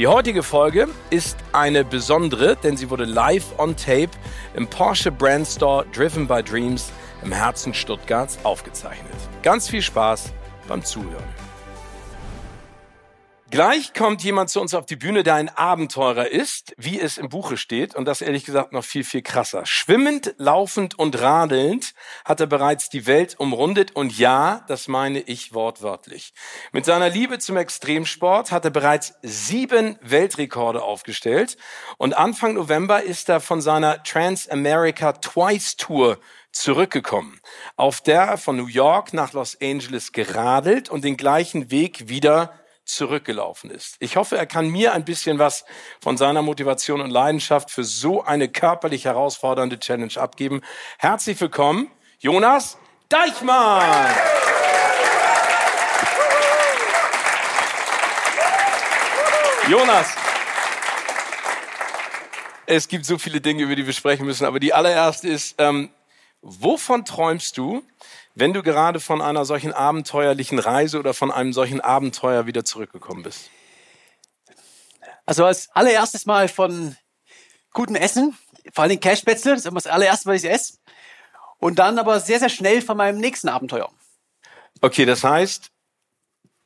Die heutige Folge ist eine besondere, denn sie wurde live on tape im Porsche Brand Store Driven by Dreams im Herzen Stuttgarts aufgezeichnet. Ganz viel Spaß beim Zuhören. Gleich kommt jemand zu uns auf die Bühne, der ein Abenteurer ist, wie es im Buche steht, und das ehrlich gesagt noch viel, viel krasser. Schwimmend, laufend und radelnd hat er bereits die Welt umrundet, und ja, das meine ich wortwörtlich. Mit seiner Liebe zum Extremsport hat er bereits sieben Weltrekorde aufgestellt, und Anfang November ist er von seiner Trans-America Twice Tour zurückgekommen, auf der er von New York nach Los Angeles geradelt und den gleichen Weg wieder zurückgelaufen ist. Ich hoffe, er kann mir ein bisschen was von seiner Motivation und Leidenschaft für so eine körperlich herausfordernde Challenge abgeben. Herzlich willkommen, Jonas Deichmann! Jonas, es gibt so viele Dinge, über die wir sprechen müssen, aber die allererste ist, ähm, wovon träumst du, wenn du gerade von einer solchen abenteuerlichen Reise oder von einem solchen Abenteuer wieder zurückgekommen bist? Also als allererstes mal von gutem Essen, vor allem Cashspätzle, das ist immer das allererste, was ich esse. Und dann aber sehr, sehr schnell von meinem nächsten Abenteuer. Okay, das heißt,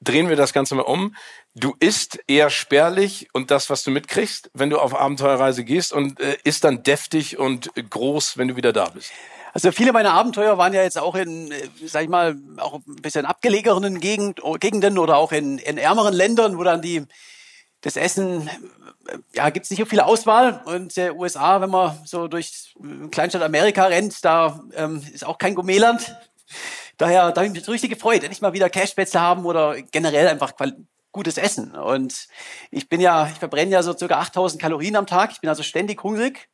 drehen wir das Ganze mal um. Du isst eher spärlich und das, was du mitkriegst, wenn du auf Abenteuerreise gehst und äh, isst dann deftig und groß, wenn du wieder da bist. Also viele meiner Abenteuer waren ja jetzt auch in, äh, sag ich mal, auch ein bisschen abgelegenen Gegend, Gegenden oder auch in, in ärmeren Ländern, wo dann die das Essen, äh, ja, gibt's nicht so viel Auswahl. Und der USA, wenn man so durch Kleinstadt Amerika rennt, da ähm, ist auch kein Gourmetland. Daher da habe ich mich richtig gefreut, endlich mal wieder Cashspätzle haben oder generell einfach gutes Essen. Und ich bin ja, ich verbrenne ja so circa 8000 Kalorien am Tag. Ich bin also ständig hungrig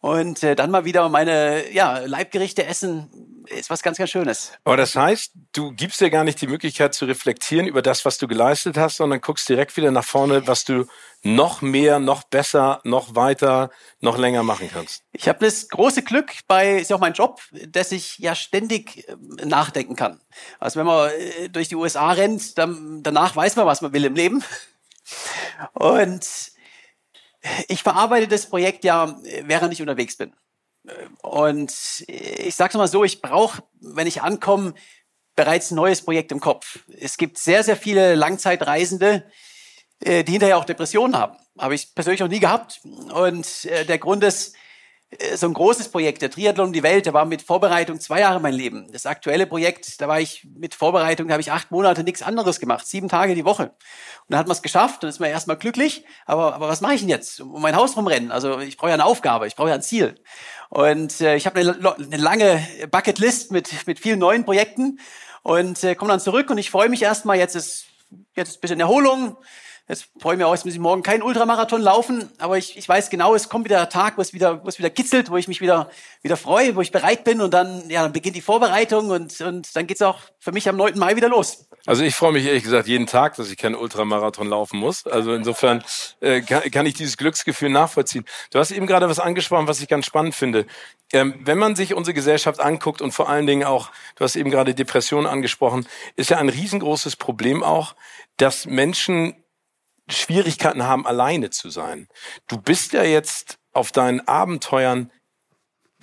und äh, dann mal wieder meine ja, Leibgerichte essen, ist was ganz, ganz Schönes. Aber das heißt, du gibst dir gar nicht die Möglichkeit zu reflektieren über das, was du geleistet hast, sondern guckst direkt wieder nach vorne, was du noch mehr, noch besser, noch weiter, noch länger machen kannst. Ich habe das große Glück bei, ist ja auch mein Job, dass ich ja ständig äh, nachdenken kann. Also wenn man äh, durch die USA rennt, dann, danach weiß man, was man will im Leben. Und ich verarbeite das Projekt ja, während ich unterwegs bin. Und ich sage es mal so, ich brauche, wenn ich ankomme, bereits ein neues Projekt im Kopf. Es gibt sehr, sehr viele Langzeitreisende, äh, die hinterher auch Depressionen haben. Habe ich persönlich noch nie gehabt. Und äh, der Grund ist, äh, so ein großes Projekt, der Triathlon um die Welt, der war mit Vorbereitung zwei Jahre mein Leben. Das aktuelle Projekt, da war ich mit Vorbereitung, da habe ich acht Monate nichts anderes gemacht, sieben Tage die Woche. Und dann hat man es geschafft, dann ist man erstmal glücklich, aber, aber was mache ich denn jetzt? Um mein Haus rumrennen? Also ich brauche ja eine Aufgabe, ich brauche ja ein Ziel. Und äh, ich habe eine, eine lange Bucketlist mit, mit vielen neuen Projekten und äh, komme dann zurück und ich freue mich erstmal, jetzt ist, jetzt ist ein bisschen Erholung, Jetzt freue ich mich auch, jetzt muss ich morgen keinen Ultramarathon laufen, aber ich, ich weiß genau, es kommt wieder der Tag, wo es wieder, wo es wieder kitzelt, wo ich mich wieder, wieder freue, wo ich bereit bin und dann, ja, dann beginnt die Vorbereitung und, und dann geht's auch für mich am 9. Mai wieder los. Also ich freue mich ehrlich gesagt jeden Tag, dass ich keinen Ultramarathon laufen muss. Also insofern äh, kann, kann ich dieses Glücksgefühl nachvollziehen. Du hast eben gerade was angesprochen, was ich ganz spannend finde. Ähm, wenn man sich unsere Gesellschaft anguckt und vor allen Dingen auch, du hast eben gerade Depressionen angesprochen, ist ja ein riesengroßes Problem auch, dass Menschen Schwierigkeiten haben, alleine zu sein. Du bist ja jetzt auf deinen Abenteuern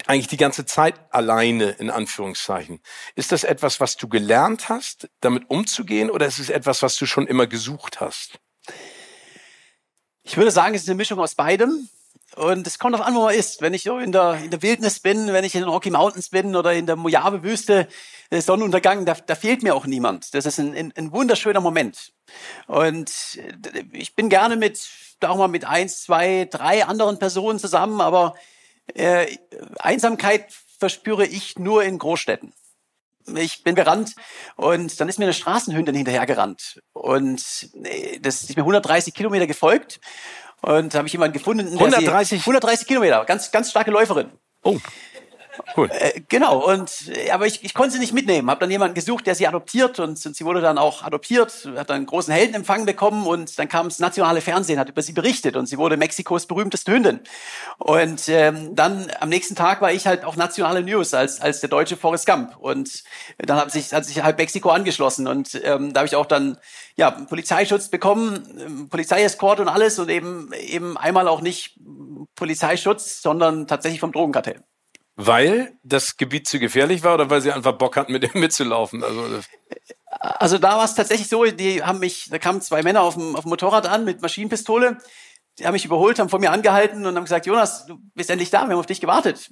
eigentlich die ganze Zeit alleine, in Anführungszeichen. Ist das etwas, was du gelernt hast, damit umzugehen, oder ist es etwas, was du schon immer gesucht hast? Ich würde sagen, es ist eine Mischung aus beidem. Und es kommt auf an, wo man ist. Wenn ich so in der, in der Wildnis bin, wenn ich in den Rocky Mountains bin oder in der Mojave-Wüste, der Sonnenuntergang, da, da fehlt mir auch niemand. Das ist ein, ein, ein wunderschöner Moment. Und ich bin gerne mit, da auch mal mit eins, zwei, drei anderen Personen zusammen, aber äh, Einsamkeit verspüre ich nur in Großstädten. Ich bin gerannt und dann ist mir eine Straßenhündin hinterhergerannt und äh, das ist mir 130 Kilometer gefolgt Und habe ich jemanden gefunden. 130? 130 Kilometer, ganz, ganz starke Läuferin. Oh. Cool. Äh, genau, und äh, aber ich, ich konnte sie nicht mitnehmen. Habe dann jemanden gesucht, der sie adoptiert und, und sie wurde dann auch adoptiert, hat dann einen großen Heldenempfang bekommen und dann kam das nationale Fernsehen, hat über sie berichtet und sie wurde Mexikos berühmteste Hündin. Und ähm, dann am nächsten Tag war ich halt auch nationale News als, als der deutsche Forrest Gump. Und dann hat sich, hat sich halt Mexiko angeschlossen und ähm, da habe ich auch dann ja, Polizeischutz bekommen, ähm, Polizeiescort und alles und eben, eben einmal auch nicht Polizeischutz, sondern tatsächlich vom Drogenkartell. Weil das Gebiet zu gefährlich war oder weil sie einfach Bock hatten, mit dem mitzulaufen? Also, also da war es tatsächlich so, die haben mich, da kamen zwei Männer auf dem, auf dem Motorrad an mit Maschinenpistole, die haben mich überholt, haben vor mir angehalten und haben gesagt, Jonas, du bist endlich da, wir haben auf dich gewartet.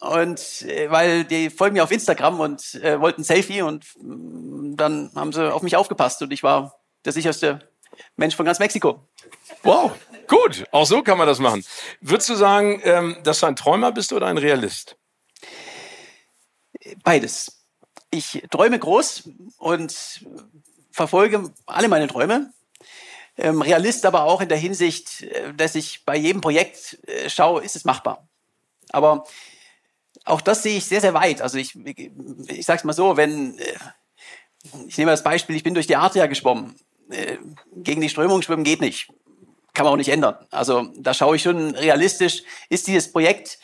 Und äh, weil die folgen mir auf Instagram und äh, wollten ein Selfie und äh, dann haben sie auf mich aufgepasst und ich war der sicherste Mensch von ganz Mexiko. Wow, gut, auch so kann man das machen. Würdest du sagen, ähm, dass du ein Träumer bist oder ein Realist? Beides. Ich träume groß und verfolge alle meine Träume. Ähm, Realist aber auch in der Hinsicht, äh, dass ich bei jedem Projekt äh, schaue, ist es machbar. Aber auch das sehe ich sehr, sehr weit. Also ich, ich sage es mal so, wenn, äh, ich nehme das Beispiel, ich bin durch die Adria geschwommen. Äh, gegen die Strömung schwimmen geht nicht. Kann man auch nicht ändern. Also da schaue ich schon realistisch, ist dieses Projekt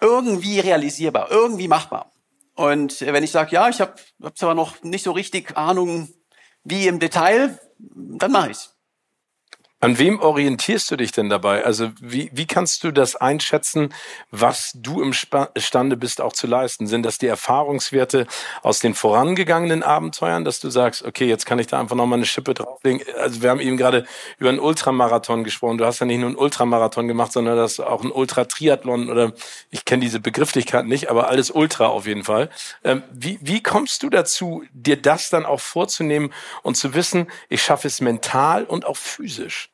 irgendwie realisierbar, irgendwie machbar. Und wenn ich sage, ja, ich habe hab zwar noch nicht so richtig Ahnung, wie im Detail, dann mache ich's. An wem orientierst du dich denn dabei? Also wie, wie kannst du das einschätzen, was du imstande bist auch zu leisten? Sind das die Erfahrungswerte aus den vorangegangenen Abenteuern, dass du sagst, okay, jetzt kann ich da einfach nochmal eine Schippe drauflegen? Also wir haben eben gerade über einen Ultramarathon gesprochen. Du hast ja nicht nur einen Ultramarathon gemacht, sondern das auch ein Ultratriathlon oder ich kenne diese Begrifflichkeit nicht, aber alles Ultra auf jeden Fall. Ähm, wie, wie kommst du dazu, dir das dann auch vorzunehmen und zu wissen, ich schaffe es mental und auch physisch?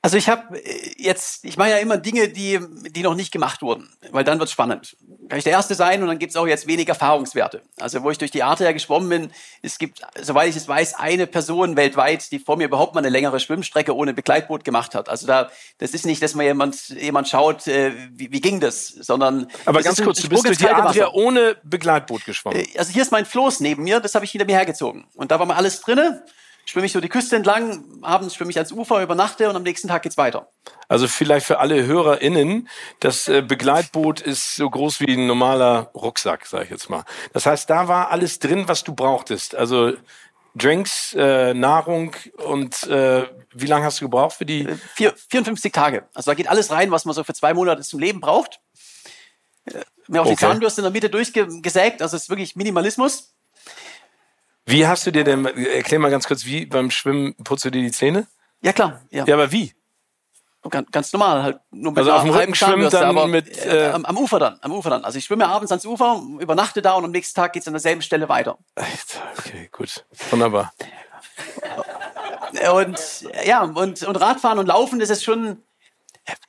Also ich habe äh, jetzt, ich mache ja immer Dinge, die, die noch nicht gemacht wurden, weil dann wird's spannend. Kann ich der Erste sein und dann gibt's auch jetzt wenig Erfahrungswerte. Also wo ich durch die Arte geschwommen bin, es gibt, soweit ich es weiß, eine Person weltweit, die vor mir überhaupt mal eine längere Schwimmstrecke ohne Begleitboot gemacht hat. Also da, das ist nicht, dass man jemand, jemand schaut, äh, wie, wie ging das, sondern... Aber ganz kurz, du bist durch die Adria ohne Begleitboot geschwommen. Äh, also hier ist mein Floß neben mir, das habe ich hinter mir hergezogen. Und da war mal alles drinne schwimme ich so die Küste entlang, abends schwimme ich ans Ufer, übernachte und am nächsten Tag geht's weiter. Also vielleicht für alle HörerInnen, das äh, Begleitboot ist so groß wie ein normaler Rucksack, sage ich jetzt mal. Das heißt, da war alles drin, was du brauchtest. Also Drinks, äh, Nahrung und äh, wie lange hast du gebraucht für die? Äh, vier, 54 Tage. Also da geht alles rein, was man so für zwei Monate zum Leben braucht. Mir auch okay. die Zahnbürste in der Mitte durchgesägt, also es ist wirklich Minimalismus. Wie hast du dir denn, erklär mal ganz kurz, wie beim Schwimmen putzt du dir die Zähne? Ja, klar. Ja, ja aber wie? Ganz, ganz normal, halt nur mit also auf dem Rücken schwimmen dann aber, mit äh, am, am, Ufer dann, am Ufer dann. Also ich schwimme abends ans Ufer, übernachte da und am nächsten Tag geht's an derselben Stelle weiter. Okay, gut, wunderbar. Und ja, und, und Radfahren und Laufen, das ist schon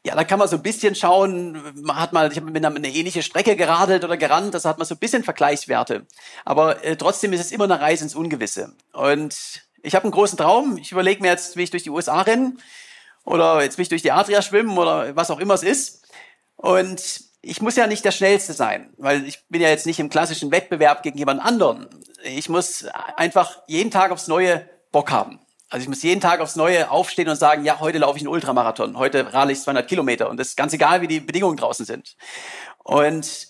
ja, da kann man so ein bisschen schauen, man hat mal, ich habe mit einer eine ähnliche Strecke geradelt oder gerannt, das hat man so ein bisschen Vergleichswerte. Aber äh, trotzdem ist es immer eine Reise ins Ungewisse. Und ich habe einen großen Traum. Ich überlege mir jetzt, wie ich durch die USA renne oder jetzt will ich durch die Adria schwimmen oder was auch immer es ist. Und ich muss ja nicht der Schnellste sein, weil ich bin ja jetzt nicht im klassischen Wettbewerb gegen jemand anderen. Ich muss einfach jeden Tag aufs Neue Bock haben. Also ich muss jeden Tag aufs Neue aufstehen und sagen, ja, heute laufe ich einen Ultramarathon, heute rade ich 200 Kilometer und das ist ganz egal, wie die Bedingungen draußen sind. Und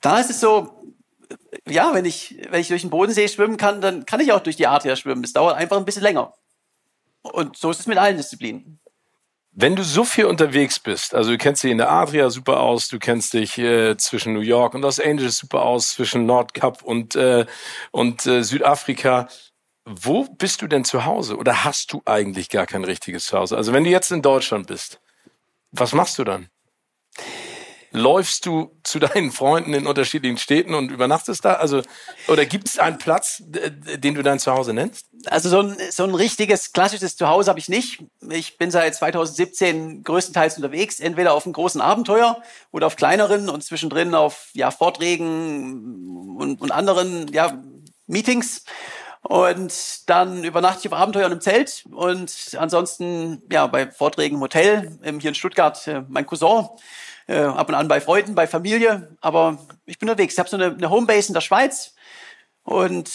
da ist es so, ja, wenn ich, wenn ich durch den Bodensee schwimmen kann, dann kann ich auch durch die Adria schwimmen. Es dauert einfach ein bisschen länger. Und so ist es mit allen Disziplinen. Wenn du so viel unterwegs bist, also du kennst dich in der Adria super aus, du kennst dich äh, zwischen New York und Los Angeles super aus, zwischen Nordkap und, äh, und äh, Südafrika, wo bist du denn zu Hause oder hast du eigentlich gar kein richtiges Zuhause? Also wenn du jetzt in Deutschland bist, was machst du dann? Läufst du zu deinen Freunden in unterschiedlichen Städten und übernachtest da? Also, oder gibt es einen Platz, den du dein Zuhause nennst? Also so ein, so ein richtiges klassisches Zuhause habe ich nicht. Ich bin seit 2017 größtenteils unterwegs, entweder auf einem großen Abenteuer oder auf kleineren und zwischendrin auf ja, Vorträgen und, und anderen ja, Meetings. Und dann übernachte ich auf Abenteuern im Zelt und ansonsten ja bei Vorträgen im Hotel, ähm, hier in Stuttgart äh, mein Cousin, äh, ab und an bei Freunden, bei Familie, aber ich bin unterwegs. Ich habe so eine, eine Homebase in der Schweiz und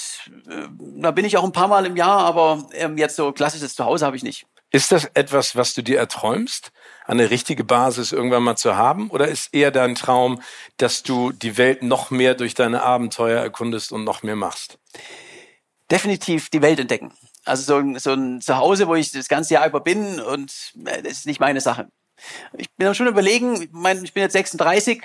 äh, da bin ich auch ein paar Mal im Jahr, aber ähm, jetzt so klassisches Zuhause habe ich nicht. Ist das etwas, was du dir erträumst, eine richtige Basis irgendwann mal zu haben? Oder ist eher dein Traum, dass du die Welt noch mehr durch deine Abenteuer erkundest und noch mehr machst? Definitiv die Welt entdecken. Also so, ein, so ein Zuhause, wo ich das ganze Jahr über bin und äh, das ist nicht meine Sache. Ich bin auch schon überlegen, ich, mein, ich bin jetzt 36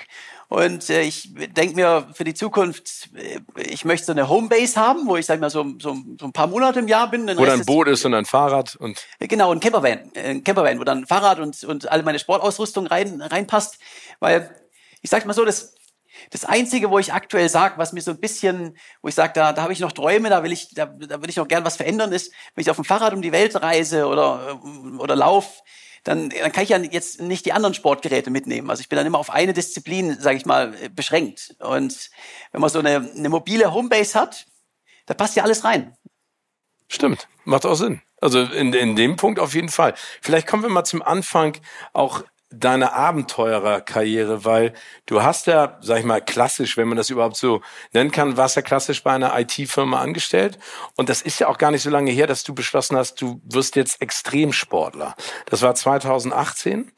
und äh, ich denke mir für die Zukunft, äh, ich möchte so eine Homebase haben, wo ich sag mal so, so, so ein paar Monate im Jahr bin. Wo dann ein Boot ist und ein Fahrrad und genau ein Campervan, ein Campervan, wo dann ein Fahrrad und und alle meine Sportausrüstung rein reinpasst, weil ich sag mal so, das das Einzige, wo ich aktuell sage, was mir so ein bisschen, wo ich sage, da, da habe ich noch Träume, da will ich, da, da will ich noch gern was verändern, ist, wenn ich auf dem Fahrrad um die Welt reise oder, oder lauf, dann, dann kann ich ja jetzt nicht die anderen Sportgeräte mitnehmen. Also ich bin dann immer auf eine Disziplin, sage ich mal, beschränkt. Und wenn man so eine, eine mobile Homebase hat, da passt ja alles rein. Stimmt, macht auch Sinn. Also in, in dem Punkt auf jeden Fall. Vielleicht kommen wir mal zum Anfang auch deine Abenteurerkarriere, weil du hast ja, sag ich mal, klassisch, wenn man das überhaupt so nennen kann, warst ja klassisch bei einer IT-Firma angestellt. Und das ist ja auch gar nicht so lange her, dass du beschlossen hast, du wirst jetzt Extremsportler. Das war 2018.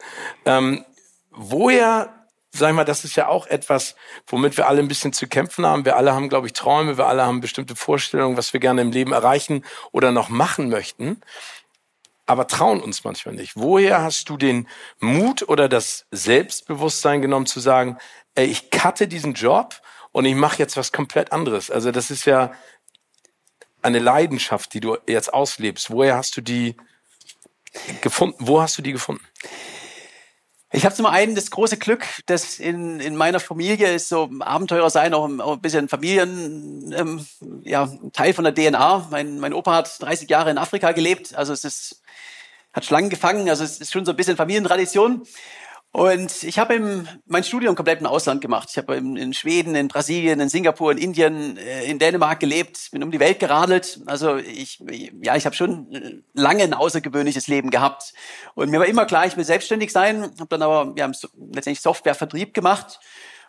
Ähm, woher sag ich mal, das ist ja auch etwas, womit wir alle ein bisschen zu kämpfen haben. Wir alle haben, glaube ich, Träume, wir alle haben bestimmte Vorstellungen, was wir gerne im Leben erreichen oder noch machen möchten aber trauen uns manchmal nicht. Woher hast du den Mut oder das Selbstbewusstsein genommen zu sagen, ey, ich cutte diesen Job und ich mache jetzt was komplett anderes? Also das ist ja eine Leidenschaft, die du jetzt auslebst. Woher hast du die gefunden? Wo hast du die gefunden? Ich habe zum einen das große Glück, dass in, in meiner Familie ist so Abenteurer sein, auch, auch ein bisschen Familien, ähm, ja, Teil von der DNA. Mein, mein Opa hat 30 Jahre in Afrika gelebt, also es ist hat Schlangen gefangen, also es ist schon so ein bisschen Familientradition. Und ich habe mein Studium komplett im Ausland gemacht. Ich habe in, Schweden, in Brasilien, in Singapur, in Indien, äh, in Dänemark gelebt, bin um die Welt geradelt. Also ich, ja, ich habe schon lange ein außergewöhnliches Leben gehabt. Und mir war immer klar, ich will selbstständig sein. Habe dann aber ja, letztendlich Softwarevertrieb gemacht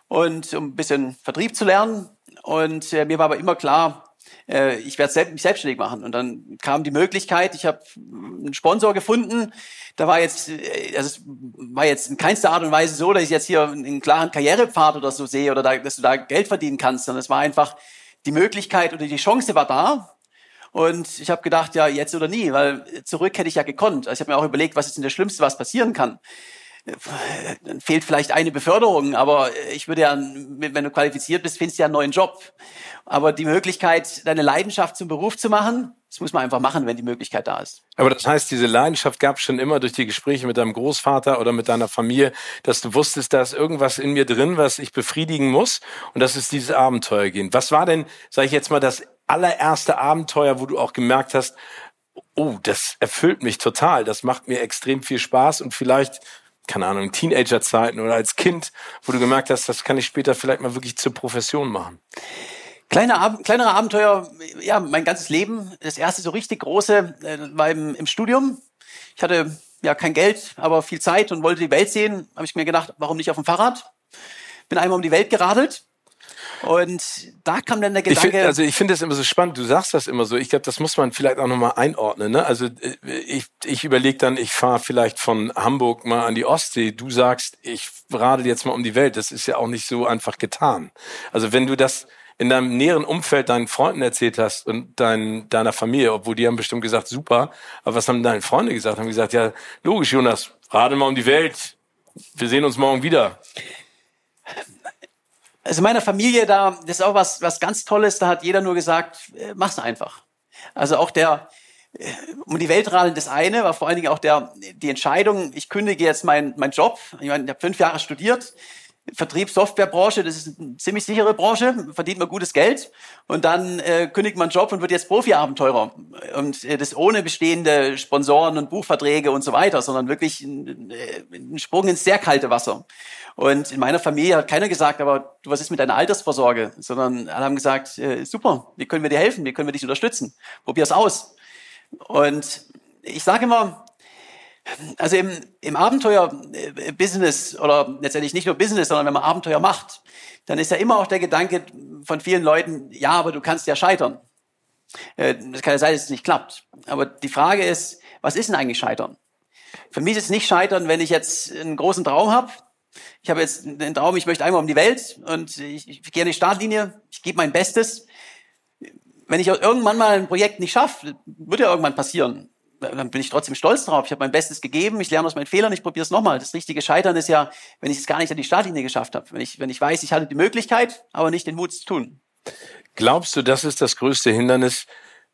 und um ein bisschen Vertrieb zu lernen. Und äh, mir war aber immer klar, äh, ich werde mich selbstständig machen. Und dann kam die Möglichkeit, ich habe einen Sponsor gefunden. Da war jetzt, äh, also es war jetzt in keinster Art und Weise so, dass ich jetzt hier einen klaren Karrierepfad oder so sehe oder da, dass du da Geld verdienen kannst, sondern es war einfach die Möglichkeit oder die Chance war da. Und ich habe gedacht, ja, jetzt oder nie, weil zurück hätte ich ja gekonnt. Also ich habe mir auch überlegt, was ist denn das Schlimmste, was passieren kann fehlt vielleicht eine Beförderung, aber ich würde ja, wenn du qualifiziert bist, findest du ja einen neuen Job. Aber die Möglichkeit, deine Leidenschaft zum Beruf zu machen, das muss man einfach machen, wenn die Möglichkeit da ist. Aber das heißt, diese Leidenschaft gab es schon immer durch die Gespräche mit deinem Großvater oder mit deiner Familie, dass du wusstest, da ist irgendwas in mir drin, was ich befriedigen muss und das ist dieses Abenteuer gehen. Was war denn, sage ich jetzt mal, das allererste Abenteuer, wo du auch gemerkt hast, oh, das erfüllt mich total, das macht mir extrem viel Spaß und vielleicht keine Ahnung, Teenagerzeiten oder als Kind, wo du gemerkt hast, das kann ich später vielleicht mal wirklich zur Profession machen? Kleine, Ab kleinere Abenteuer, ja, mein ganzes Leben. Das erste so richtig große äh, war im, im Studium. Ich hatte ja kein Geld, aber viel Zeit und wollte die Welt sehen. Habe ich mir gedacht, warum nicht auf dem Fahrrad? Bin einmal um die Welt geradelt und da kam dann der Gedanke. Ich find, also ich finde das immer so spannend. Du sagst das immer so. Ich glaube, das muss man vielleicht auch nochmal einordnen. Ne? Also äh, ich, ich überlege dann, ich fahre vielleicht von Hamburg mal an die Ostsee. Du sagst, ich radel jetzt mal um die Welt. Das ist ja auch nicht so einfach getan. Also wenn du das in deinem näheren Umfeld deinen Freunden erzählt hast und dein, deiner Familie, obwohl die haben bestimmt gesagt, super. Aber was haben deine Freunde gesagt? Haben gesagt, ja, logisch, Jonas, radel mal um die Welt. Wir sehen uns morgen wieder also meiner Familie da, das ist auch was, was ganz Tolles, da hat jeder nur gesagt, äh, mach's einfach. Also auch der, äh, um die Welt radeln, das eine, war vor allen Dingen auch der, die Entscheidung, ich kündige jetzt meinen mein Job. Ich meine, ich habe fünf Jahre studiert, Vertrieb, Softwarebranche, das ist eine ziemlich sichere Branche, verdient man gutes Geld und dann äh, kündigt man einen Job und wird jetzt Profi-Abenteurer. Und äh, das ohne bestehende Sponsoren und Buchverträge und so weiter, sondern wirklich ein, äh, ein Sprung ins sehr kalte Wasser. Und in meiner Familie hat keiner gesagt, aber du, was ist mit deiner Altersvorsorge? Sondern alle haben gesagt, äh, super, wie können wir dir helfen? Wie können wir dich unterstützen? Probier's aus. Und ich sage immer, also im, im Abenteuer-Business oder letztendlich nicht nur Business, sondern wenn man Abenteuer macht, dann ist ja immer auch der Gedanke von vielen Leuten, ja, aber du kannst ja scheitern. Äh, das kann ja sein, dass es nicht klappt. Aber die Frage ist, was ist denn eigentlich Scheitern? Für mich ist es nicht Scheitern, wenn ich jetzt einen großen Traum habe. Ich habe jetzt den Traum, ich möchte einmal um die Welt und ich, ich gehe an die Startlinie, ich gebe mein Bestes. Wenn ich irgendwann mal ein Projekt nicht schaffe, wird ja irgendwann passieren dann bin ich trotzdem stolz drauf. Ich habe mein Bestes gegeben, ich lerne aus meinen Fehlern, ich probiere es nochmal. Das richtige Scheitern ist ja, wenn ich es gar nicht an die Startlinie geschafft habe. Wenn ich, wenn ich weiß, ich hatte die Möglichkeit, aber nicht den Mut zu tun. Glaubst du, das ist das größte Hindernis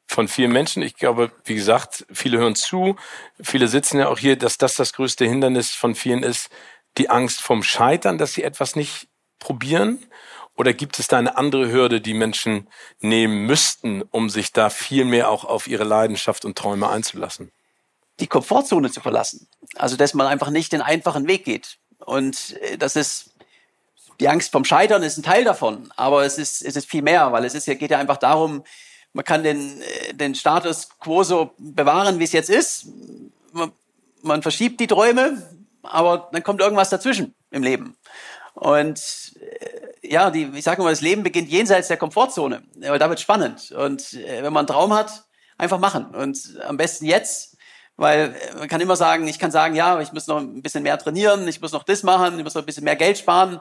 von vielen Menschen? Ich glaube, wie gesagt, viele hören zu, viele sitzen ja auch hier, dass das das größte Hindernis von vielen ist, die Angst vom Scheitern, dass sie etwas nicht probieren? Oder gibt es da eine andere Hürde, die Menschen nehmen müssten, um sich da viel mehr auch auf ihre Leidenschaft und Träume einzulassen? Die Komfortzone zu verlassen. Also, dass man einfach nicht den einfachen Weg geht. Und äh, das ist, die Angst vom Scheitern ist ein Teil davon. Aber es ist, es ist viel mehr, weil es ist, geht ja einfach darum, man kann den, äh, den Status quo so bewahren, wie es jetzt ist. Man, man verschiebt die Träume, aber dann kommt irgendwas dazwischen im Leben. Und äh, ja, die, ich sage mal, das Leben beginnt jenseits der Komfortzone. Aber da wird spannend. Und äh, wenn man einen Traum hat, einfach machen. Und am besten jetzt, weil äh, man kann immer sagen, ich kann sagen, ja, ich muss noch ein bisschen mehr trainieren, ich muss noch das machen, ich muss noch ein bisschen mehr Geld sparen.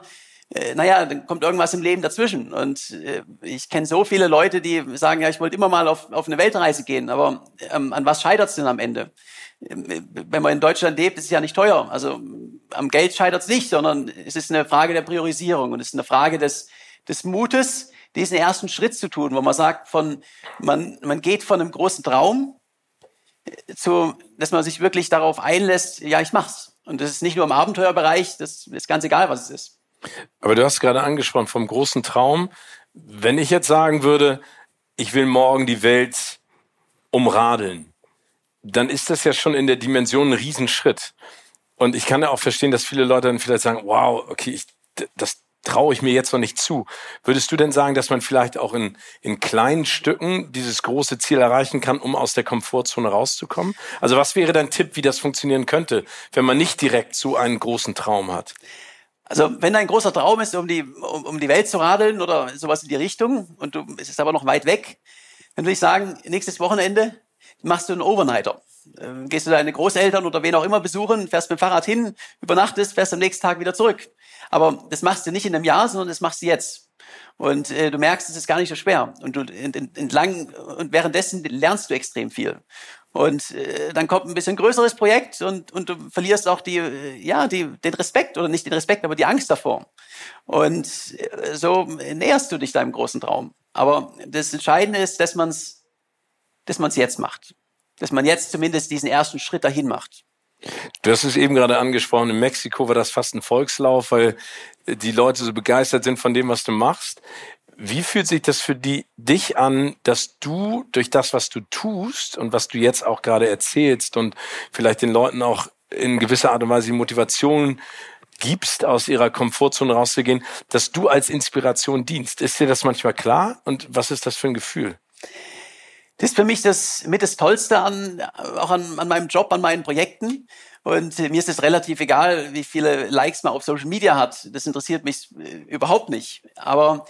Äh, naja, dann kommt irgendwas im Leben dazwischen. Und äh, ich kenne so viele Leute, die sagen, ja, ich wollte immer mal auf, auf eine Weltreise gehen, aber ähm, an was scheitert es denn am Ende? Wenn man in Deutschland lebt, ist es ja nicht teuer. Also am Geld scheitert es nicht, sondern es ist eine Frage der Priorisierung und es ist eine Frage des, des Mutes, diesen ersten Schritt zu tun, wo man sagt, von man, man geht von einem großen Traum zu, dass man sich wirklich darauf einlässt, ja, ich mach's. Und das ist nicht nur im Abenteuerbereich, das ist ganz egal, was es ist. Aber du hast gerade angesprochen vom großen Traum. Wenn ich jetzt sagen würde, ich will morgen die Welt umradeln, dann ist das ja schon in der Dimension ein Riesenschritt. Und ich kann ja auch verstehen, dass viele Leute dann vielleicht sagen, wow, okay, ich, das traue ich mir jetzt noch nicht zu. Würdest du denn sagen, dass man vielleicht auch in, in kleinen Stücken dieses große Ziel erreichen kann, um aus der Komfortzone rauszukommen? Also was wäre dein Tipp, wie das funktionieren könnte, wenn man nicht direkt so einen großen Traum hat? Also wenn dein großer Traum ist, um die, um, um die Welt zu radeln oder sowas in die Richtung und du, es ist aber noch weit weg, dann würde ich sagen, nächstes Wochenende machst du einen Overnighter. Ähm, gehst du deine Großeltern oder wen auch immer besuchen, fährst mit dem Fahrrad hin, übernachtest, fährst am nächsten Tag wieder zurück. Aber das machst du nicht in einem Jahr, sondern das machst du jetzt. Und äh, du merkst, es ist gar nicht so schwer. Und du entlang und währenddessen lernst du extrem viel. Und äh, dann kommt ein bisschen größeres Projekt und, und du verlierst auch die, äh, ja, die, den Respekt oder nicht den Respekt, aber die Angst davor. Und äh, so näherst du dich deinem großen Traum. Aber das Entscheidende ist, dass man es dass man es jetzt macht. Dass man jetzt zumindest diesen ersten Schritt dahin macht. Du hast es eben gerade angesprochen, in Mexiko war das fast ein Volkslauf, weil die Leute so begeistert sind von dem, was du machst. Wie fühlt sich das für die, dich an, dass du durch das, was du tust und was du jetzt auch gerade erzählst und vielleicht den Leuten auch in gewisser Art und Weise die Motivation gibst, aus ihrer Komfortzone rauszugehen, dass du als Inspiration dienst? Ist dir das manchmal klar? Und was ist das für ein Gefühl? Das ist für mich das mit das Tollste an, auch an, an meinem Job, an meinen Projekten. Und mir ist es relativ egal, wie viele Likes man auf Social Media hat. Das interessiert mich äh, überhaupt nicht. Aber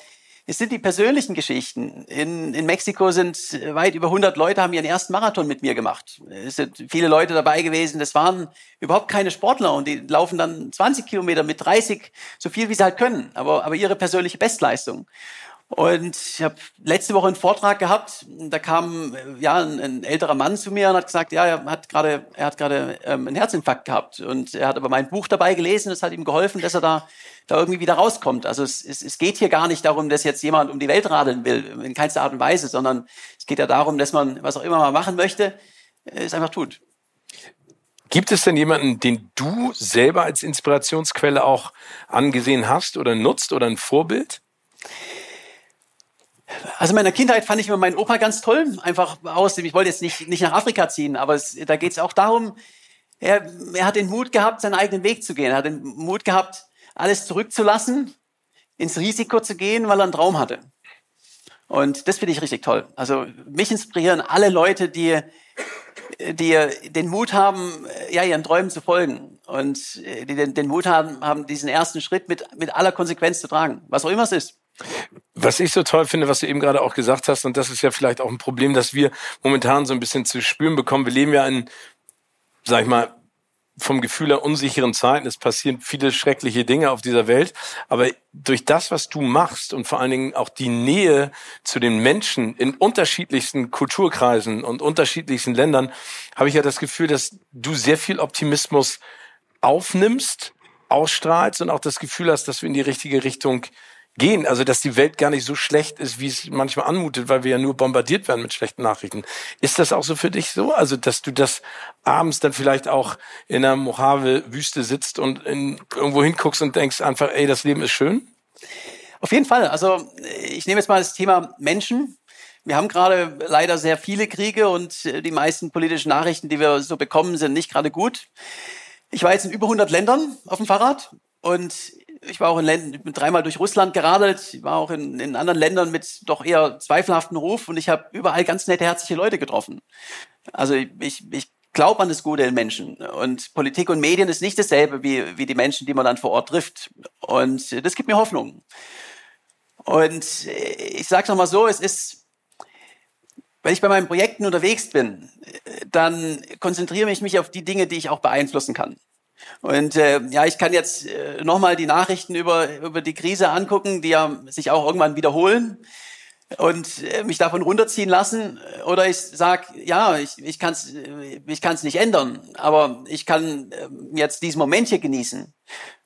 es sind die persönlichen Geschichten. In, in Mexiko sind weit über 100 Leute, haben ihren ersten Marathon mit mir gemacht. Es sind viele Leute dabei gewesen. Das waren überhaupt keine Sportler und die laufen dann 20 Kilometer mit 30, so viel wie sie halt können. Aber, aber ihre persönliche Bestleistung. Und ich habe letzte Woche einen Vortrag gehabt. Da kam ja ein, ein, älterer Mann zu mir und hat gesagt, ja, er hat gerade, er hat gerade ähm, einen Herzinfarkt gehabt und er hat aber mein Buch dabei gelesen. Das hat ihm geholfen, dass er da da irgendwie wieder rauskommt. Also es, es, es geht hier gar nicht darum, dass jetzt jemand um die Welt radeln will, in keinster Art und Weise, sondern es geht ja darum, dass man was auch immer mal machen möchte, es einfach tut. Gibt es denn jemanden, den du selber als Inspirationsquelle auch angesehen hast oder nutzt oder ein Vorbild? Also in meiner Kindheit fand ich immer meinen Opa ganz toll, einfach aus dem, ich wollte jetzt nicht, nicht nach Afrika ziehen, aber es, da geht es auch darum, er, er hat den Mut gehabt, seinen eigenen Weg zu gehen. Er hat den Mut gehabt, alles zurückzulassen, ins Risiko zu gehen, weil er einen Traum hatte. Und das finde ich richtig toll. Also mich inspirieren alle Leute, die, die den Mut haben, ja, ihren Träumen zu folgen und die den, den Mut haben, haben, diesen ersten Schritt mit, mit aller Konsequenz zu tragen, was auch immer es ist. Was ich so toll finde, was du eben gerade auch gesagt hast, und das ist ja vielleicht auch ein Problem, dass wir momentan so ein bisschen zu spüren bekommen. Wir leben ja in, sag ich mal, vom Gefühl der unsicheren Zeiten. Es passieren viele schreckliche Dinge auf dieser Welt. Aber durch das, was du machst und vor allen Dingen auch die Nähe zu den Menschen in unterschiedlichsten Kulturkreisen und unterschiedlichsten Ländern, habe ich ja das Gefühl, dass du sehr viel Optimismus aufnimmst, ausstrahlst und auch das Gefühl hast, dass wir in die richtige Richtung gehen. Also, dass die Welt gar nicht so schlecht ist, wie es manchmal anmutet, weil wir ja nur bombardiert werden mit schlechten Nachrichten. Ist das auch so für dich so? Also, dass du das abends dann vielleicht auch in der Mojave-Wüste sitzt und in, irgendwo hinguckst und denkst einfach, ey, das Leben ist schön? Auf jeden Fall. Also, ich nehme jetzt mal das Thema Menschen. Wir haben gerade leider sehr viele Kriege und die meisten politischen Nachrichten, die wir so bekommen, sind nicht gerade gut. Ich war jetzt in über 100 Ländern auf dem Fahrrad und ich war auch in Ländern, bin dreimal durch Russland geradelt, ich war auch in, in anderen Ländern mit doch eher zweifelhaften Ruf und ich habe überall ganz nette, herzliche Leute getroffen. Also ich, ich glaube an das Gute in Menschen. Und Politik und Medien ist nicht dasselbe wie, wie die Menschen, die man dann vor Ort trifft. Und das gibt mir Hoffnung. Und ich sage noch mal so, es ist, wenn ich bei meinen Projekten unterwegs bin, dann konzentriere ich mich auf die Dinge, die ich auch beeinflussen kann. Und äh, ja, ich kann jetzt äh, nochmal die Nachrichten über, über die Krise angucken, die ja sich auch irgendwann wiederholen und äh, mich davon runterziehen lassen. Oder ich sag, ja, ich, ich kann es ich kann's nicht ändern, aber ich kann äh, jetzt diesen Moment hier genießen.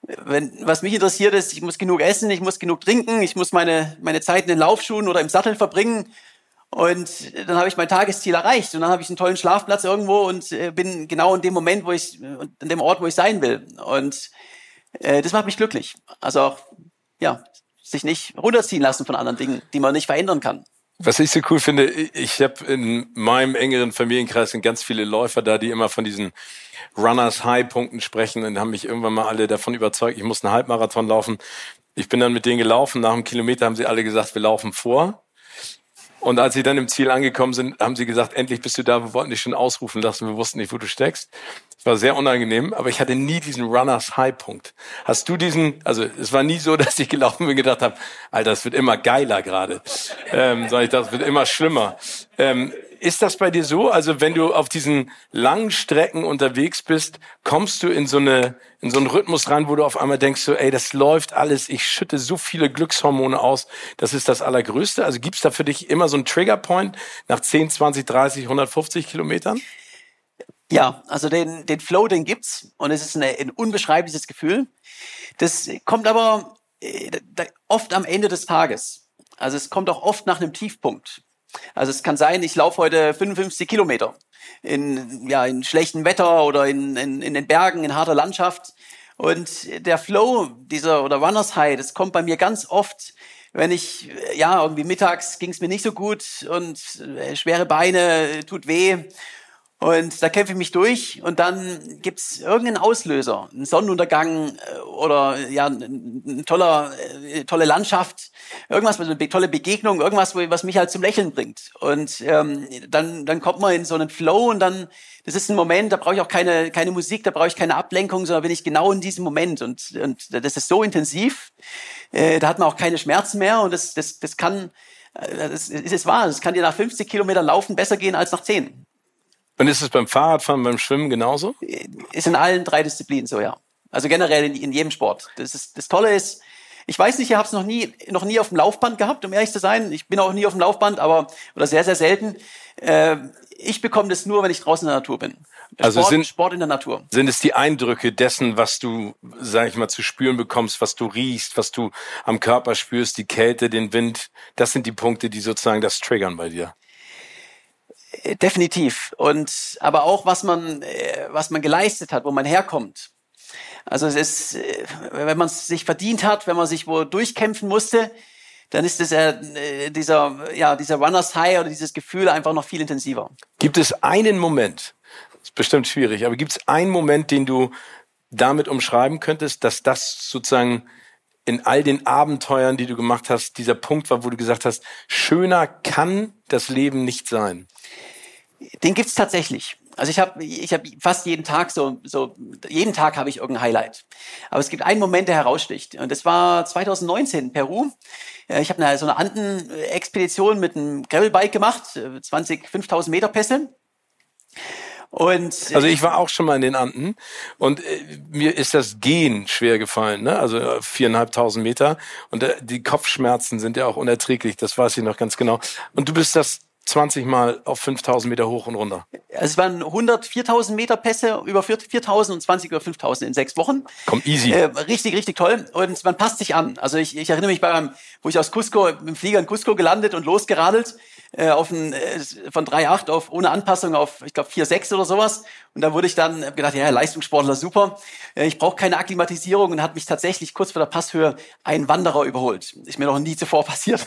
Wenn, was mich interessiert ist, ich muss genug essen, ich muss genug trinken, ich muss meine, meine Zeit in den Laufschuhen oder im Sattel verbringen und dann habe ich mein Tagesziel erreicht und dann habe ich einen tollen Schlafplatz irgendwo und äh, bin genau in dem Moment, wo ich, in dem Ort, wo ich sein will. Und äh, das macht mich glücklich. Also auch, ja, sich nicht runterziehen lassen von anderen Dingen, die man nicht verändern kann. Was ich so cool finde, ich habe in meinem engeren Familienkreis sind ganz viele Läufer da, die immer von diesen Runners High Punkten sprechen und haben mich irgendwann mal alle davon überzeugt, ich muss einen Halbmarathon laufen. Ich bin dann mit denen gelaufen. Nach einem Kilometer haben sie alle gesagt, wir laufen vor. Und als sie dann im Ziel angekommen sind, haben sie gesagt, endlich bist du da, wir wollten dich schon ausrufen lassen, wir wussten nicht, wo du steckst. Es war sehr unangenehm, aber ich hatte nie diesen Runners High Punkt. Hast du diesen, also es war nie so, dass ich gelaufen bin und gedacht habe, Alter, es wird immer geiler gerade. Ähm, sondern ich dachte, es wird immer schlimmer. Ähm, ist das bei dir so? Also wenn du auf diesen langen Strecken unterwegs bist, kommst du in so eine in so einen Rhythmus rein, wo du auf einmal denkst so, ey, das läuft alles, ich schütte so viele Glückshormone aus, das ist das Allergrößte. Also gibt's da für dich immer so einen Triggerpoint nach 10, 20, 30, 150 Kilometern? Ja, also den, den Flow, den gibt's und es ist eine, ein unbeschreibliches Gefühl. Das kommt aber äh, oft am Ende des Tages. Also es kommt auch oft nach einem Tiefpunkt. Also es kann sein, ich laufe heute 55 Kilometer in, ja, in schlechtem Wetter oder in, in, in den Bergen, in harter Landschaft. Und der Flow dieser oder Runners High, das kommt bei mir ganz oft, wenn ich, ja, irgendwie mittags ging es mir nicht so gut und äh, schwere Beine, tut weh. Und da kämpfe ich mich durch und dann gibt's irgendeinen Auslöser, einen Sonnenuntergang äh, oder ja, eine toller, äh, tolle Landschaft, irgendwas, eine tolle Begegnung, irgendwas, was mich halt zum Lächeln bringt. Und ähm, dann, dann kommt man in so einen Flow und dann, das ist ein Moment, da brauche ich auch keine, keine Musik, da brauche ich keine Ablenkung, sondern bin ich genau in diesem Moment. Und, und das ist so intensiv, äh, da hat man auch keine Schmerzen mehr und das, das, das kann, äh, das ist es wahr, es kann dir nach 50 Kilometern Laufen besser gehen als nach 10. Und ist es beim Fahrradfahren, beim Schwimmen genauso? Ist in allen drei Disziplinen so, ja. Also generell in, in jedem Sport. Das, ist, das Tolle ist, ich weiß nicht, ich habe es noch nie, noch nie auf dem Laufband gehabt, um ehrlich zu sein. Ich bin auch nie auf dem Laufband, aber oder sehr, sehr selten. Äh, ich bekomme das nur, wenn ich draußen in der Natur bin. Also Sport, sind, Sport in der Natur. Sind es die Eindrücke dessen, was du, sag ich mal, zu spüren bekommst, was du riechst, was du am Körper spürst, die Kälte, den Wind? Das sind die Punkte, die sozusagen das triggern bei dir definitiv. Und aber auch was man, äh, was man geleistet hat, wo man herkommt. Also es ist, äh, wenn man es sich verdient hat, wenn man sich wo durchkämpfen musste, dann ist es ja dieser, ja, dieser Runners High oder dieses Gefühl einfach noch viel intensiver. Gibt es einen Moment, ist bestimmt schwierig, aber gibt es einen Moment, den du damit umschreiben könntest, dass das sozusagen in all den Abenteuern, die du gemacht hast, dieser Punkt war, wo du gesagt hast, schöner kann das Leben nicht sein? Den gibt's tatsächlich. Also ich habe ich hab fast jeden Tag so, so jeden Tag habe ich irgendein Highlight. Aber es gibt einen Moment, der heraussticht. Und das war 2019 in Peru. Äh, ich habe so eine Anden-Expedition mit einem Gravelbike gemacht, 20, äh, 5000 Meter Pässe. Und also ich war auch schon mal in den Anden und äh, mir ist das Gehen schwer gefallen, ne? Also äh, viereinhalbtausend Meter und äh, die Kopfschmerzen sind ja auch unerträglich. Das weiß ich noch ganz genau. Und du bist das 20 Mal auf 5000 Meter hoch und runter. Es waren 100 4000 Meter Pässe, über 4000 und 20 über 5000 in sechs Wochen. Komm, easy. Äh, richtig, richtig toll. Und man passt sich an. Also ich, ich erinnere mich beim, wo ich aus Cusco, im Flieger in Cusco gelandet und losgeradelt, äh, auf ein, äh, von 3,8 auf ohne Anpassung auf, ich glaube, 4,6 oder sowas. Und da wurde ich dann gedacht, ja, Leistungssportler, super. Äh, ich brauche keine Akklimatisierung und hat mich tatsächlich kurz vor der Passhöhe ein Wanderer überholt. Ist mir noch nie zuvor passiert.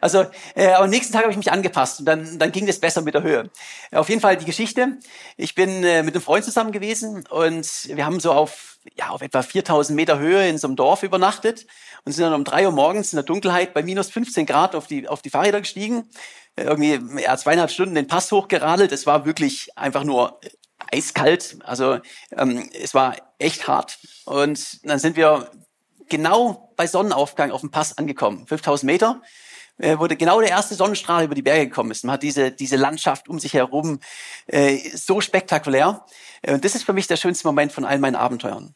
Also, äh, am nächsten Tag habe ich mich angepasst und dann, dann ging es besser mit der Höhe. Auf jeden Fall die Geschichte. Ich bin äh, mit einem Freund zusammen gewesen und wir haben so auf, ja, auf etwa 4000 Meter Höhe in so einem Dorf übernachtet und sind dann um drei Uhr morgens in der Dunkelheit bei minus 15 Grad auf die, auf die Fahrräder gestiegen. Äh, irgendwie ja, zweieinhalb Stunden den Pass hochgeradelt. Es war wirklich einfach nur eiskalt. Also ähm, es war echt hart. Und dann sind wir genau bei Sonnenaufgang auf dem Pass angekommen. 5000 Meter äh, wo genau der erste Sonnenstrahl über die Berge gekommen ist. Man hat diese, diese Landschaft um sich herum, äh, so spektakulär. Äh, und das ist für mich der schönste Moment von all meinen Abenteuern.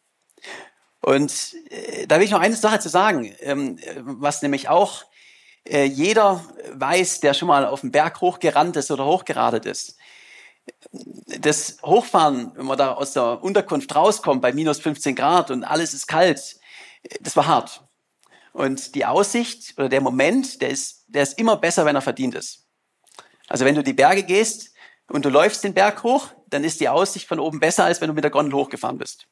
Und äh, da will ich noch eine Sache zu sagen, ähm, was nämlich auch äh, jeder weiß, der schon mal auf den Berg hochgerannt ist oder hochgeradet ist. Das Hochfahren, wenn man da aus der Unterkunft rauskommt bei minus 15 Grad und alles ist kalt, das war hart. Und die Aussicht oder der Moment, der ist, der ist immer besser, wenn er verdient ist. Also wenn du die Berge gehst und du läufst den Berg hoch, dann ist die Aussicht von oben besser, als wenn du mit der Gondel hochgefahren bist.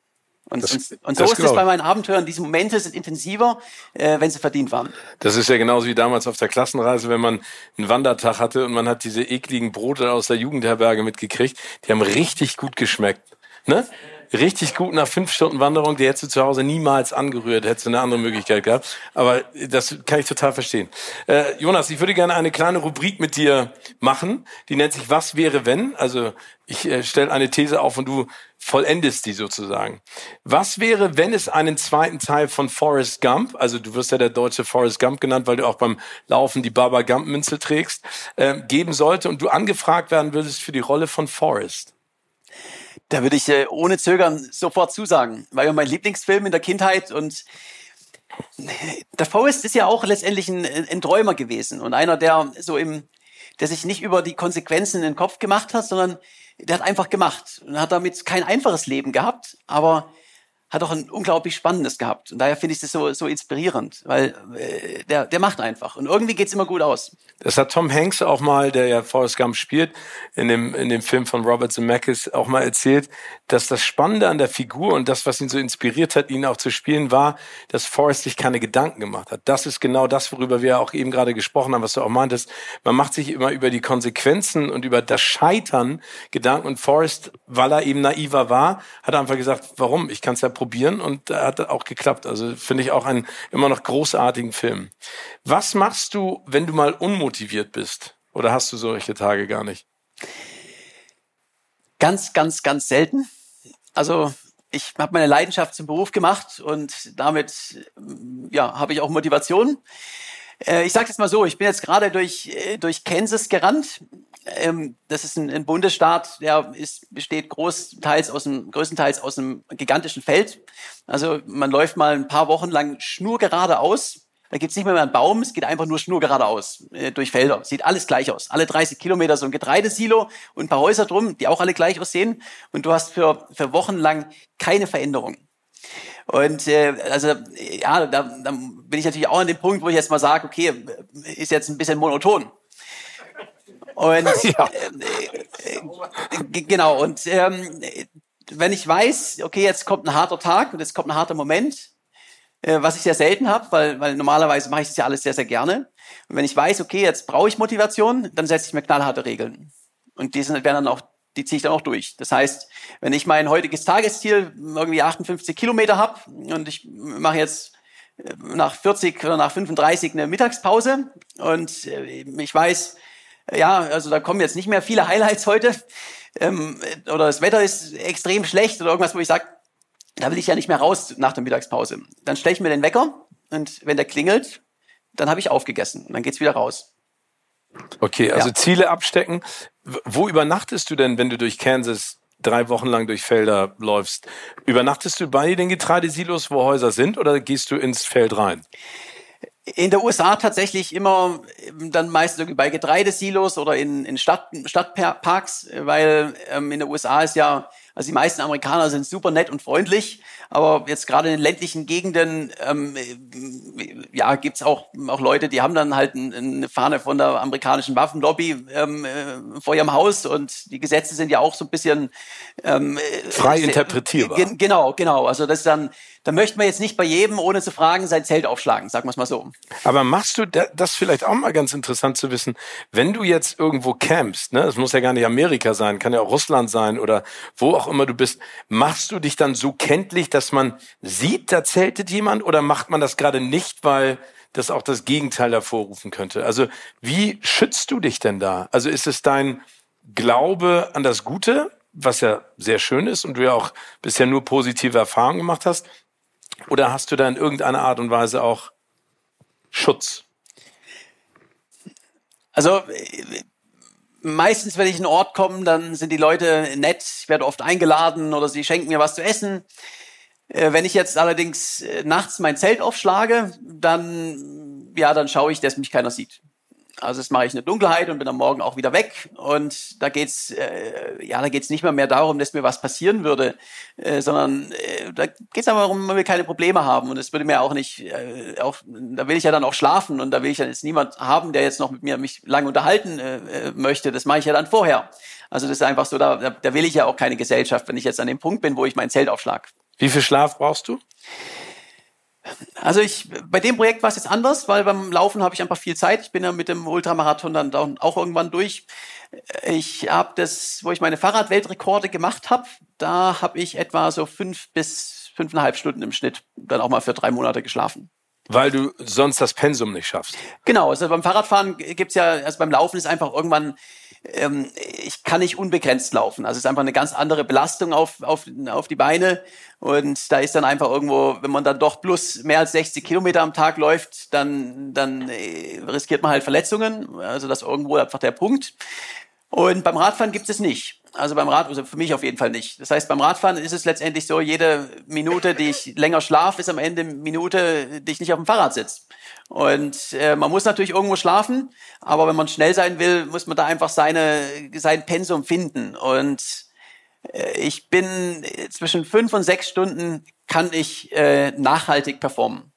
Und, das, und, und so ist es bei meinen Abenteuern. Diese Momente sind intensiver, äh, wenn sie verdient waren. Das ist ja genauso wie damals auf der Klassenreise, wenn man einen Wandertag hatte und man hat diese ekligen Brote aus der Jugendherberge mitgekriegt. Die haben richtig gut geschmeckt. Ne? Richtig gut nach fünf Stunden Wanderung, die hättest du zu Hause niemals angerührt, hättest du eine andere Möglichkeit gehabt. Aber das kann ich total verstehen. Äh, Jonas, ich würde gerne eine kleine Rubrik mit dir machen, die nennt sich Was wäre wenn? Also ich äh, stelle eine These auf und du vollendest die sozusagen. Was wäre, wenn es einen zweiten Teil von Forrest Gump, also du wirst ja der deutsche Forrest Gump genannt, weil du auch beim Laufen die Baba Gump Münze trägst, äh, geben sollte und du angefragt werden würdest für die Rolle von Forrest? Da würde ich äh, ohne Zögern sofort zusagen. War ja mein Lieblingsfilm in der Kindheit und der Forrest ist ja auch letztendlich ein, ein Träumer gewesen und einer, der so im, der sich nicht über die Konsequenzen in den Kopf gemacht hat, sondern der hat einfach gemacht und hat damit kein einfaches Leben gehabt, aber hat auch ein unglaublich Spannendes gehabt. Und daher finde ich das so, so inspirierend, weil äh, der, der macht einfach. Und irgendwie geht's immer gut aus. Das hat Tom Hanks auch mal, der ja Forrest Gump spielt, in dem, in dem Film von Robert Zemeckis auch mal erzählt, dass das Spannende an der Figur und das, was ihn so inspiriert hat, ihn auch zu spielen, war, dass Forrest sich keine Gedanken gemacht hat. Das ist genau das, worüber wir auch eben gerade gesprochen haben, was du auch meintest. Man macht sich immer über die Konsequenzen und über das Scheitern Gedanken. Und Forrest, weil er eben naiver war, hat einfach gesagt, warum? Ich kann es ja probieren und da hat auch geklappt. Also finde ich auch einen immer noch großartigen Film. Was machst du, wenn du mal unmotiviert bist? Oder hast du solche Tage gar nicht? Ganz, ganz, ganz selten. Also ich habe meine Leidenschaft zum Beruf gemacht und damit ja, habe ich auch Motivation. Äh, ich sage jetzt mal so, ich bin jetzt gerade durch, äh, durch Kansas gerannt. Ähm, das ist ein, ein Bundesstaat, der ist, besteht großteils aus einem, größtenteils aus einem gigantischen Feld. Also man läuft mal ein paar Wochen lang schnurgeradeaus. Da gibt's nicht mehr, mehr einen Baum, es geht einfach nur schnurgeradeaus äh, durch Felder. Sieht alles gleich aus. Alle 30 Kilometer so ein Getreidesilo und ein paar Häuser drum, die auch alle gleich aussehen. Und du hast für, für Wochen lang keine Veränderung. Und äh, also ja, da, da bin ich natürlich auch an dem Punkt, wo ich jetzt mal sage, okay, ist jetzt ein bisschen monoton. Und ja. äh, äh, genau, und ähm, wenn ich weiß, okay, jetzt kommt ein harter Tag und jetzt kommt ein harter Moment, äh, was ich sehr selten habe, weil, weil normalerweise mache ich das ja alles sehr, sehr gerne. Und wenn ich weiß, okay, jetzt brauche ich Motivation, dann setze ich mir knallharte Regeln. Und die sind, werden dann auch, die ziehe ich dann auch durch. Das heißt, wenn ich mein heutiges Tagesziel irgendwie 58 Kilometer habe und ich mache jetzt nach 40 oder nach 35 eine Mittagspause und äh, ich weiß, ja, also da kommen jetzt nicht mehr viele Highlights heute ähm, oder das Wetter ist extrem schlecht oder irgendwas, wo ich sage, da will ich ja nicht mehr raus nach der Mittagspause. Dann stelle ich mir den Wecker und wenn der klingelt, dann habe ich aufgegessen und dann geht's wieder raus. Okay, also ja. Ziele abstecken. Wo übernachtest du denn, wenn du durch Kansas drei Wochen lang durch Felder läufst? Übernachtest du bei den Getreidesilos, wo Häuser sind, oder gehst du ins Feld rein? In der USA tatsächlich immer dann meistens bei Getreidesilos oder in, in Stadt, Stadtparks, weil ähm, in der USA ist ja also die meisten Amerikaner sind super nett und freundlich, aber jetzt gerade in den ländlichen Gegenden ähm, ja gibt's auch auch Leute, die haben dann halt eine Fahne von der amerikanischen Waffenlobby ähm, äh, vor ihrem Haus und die Gesetze sind ja auch so ein bisschen ähm, frei interpretierbar. Genau, genau. Also das ist dann da möchte man jetzt nicht bei jedem, ohne zu fragen, sein Zelt aufschlagen, sagen wir es mal so. Aber machst du das vielleicht auch mal ganz interessant zu wissen, wenn du jetzt irgendwo campst, ne, es muss ja gar nicht Amerika sein, kann ja auch Russland sein oder wo auch immer du bist, machst du dich dann so kenntlich, dass man sieht, da zeltet jemand oder macht man das gerade nicht, weil das auch das Gegenteil hervorrufen könnte? Also wie schützt du dich denn da? Also ist es dein Glaube an das Gute, was ja sehr schön ist und du ja auch bisher nur positive Erfahrungen gemacht hast? Oder hast du da in irgendeiner Art und Weise auch Schutz? Also meistens, wenn ich in einen Ort komme, dann sind die Leute nett, ich werde oft eingeladen oder sie schenken mir was zu essen. Äh, wenn ich jetzt allerdings äh, nachts mein Zelt aufschlage, dann, ja, dann schaue ich, dass mich keiner sieht. Also das mache ich in der Dunkelheit und bin am Morgen auch wieder weg. Und da geht's äh, ja, da geht's nicht mehr mehr darum, dass mir was passieren würde, äh, sondern äh, da geht's einfach darum, man will keine Probleme haben. Und es würde mir auch nicht, äh, auch da will ich ja dann auch schlafen und da will ich ja jetzt niemand haben, der jetzt noch mit mir mich lange unterhalten äh, äh möchte. Das mache ich ja dann vorher. Also das ist einfach so, da, da will ich ja auch keine Gesellschaft, wenn ich jetzt an dem Punkt bin, wo ich mein Zelt aufschlag. Wie viel Schlaf brauchst du? Also ich, bei dem Projekt war es jetzt anders, weil beim Laufen habe ich einfach viel Zeit. Ich bin ja mit dem Ultramarathon dann auch irgendwann durch. Ich habe das, wo ich meine Fahrradweltrekorde gemacht habe, da habe ich etwa so fünf bis fünfeinhalb Stunden im Schnitt dann auch mal für drei Monate geschlafen. Weil du sonst das Pensum nicht schaffst. Genau, also beim Fahrradfahren gibt's ja, also beim Laufen ist einfach irgendwann ähm, ich kann nicht unbegrenzt laufen. Also es ist einfach eine ganz andere Belastung auf, auf, auf die Beine. Und da ist dann einfach irgendwo, wenn man dann doch plus mehr als 60 Kilometer am Tag läuft, dann, dann äh, riskiert man halt Verletzungen. Also das ist irgendwo einfach der Punkt. Und beim Radfahren gibt es nicht. Also beim Rad, also für mich auf jeden Fall nicht. Das heißt, beim Radfahren ist es letztendlich so, jede Minute, die ich länger schlafe, ist am Ende Minute, die ich nicht auf dem Fahrrad sitze. Und äh, man muss natürlich irgendwo schlafen, aber wenn man schnell sein will, muss man da einfach seine, sein Pensum finden. Und äh, ich bin zwischen fünf und sechs Stunden kann ich äh, nachhaltig performen.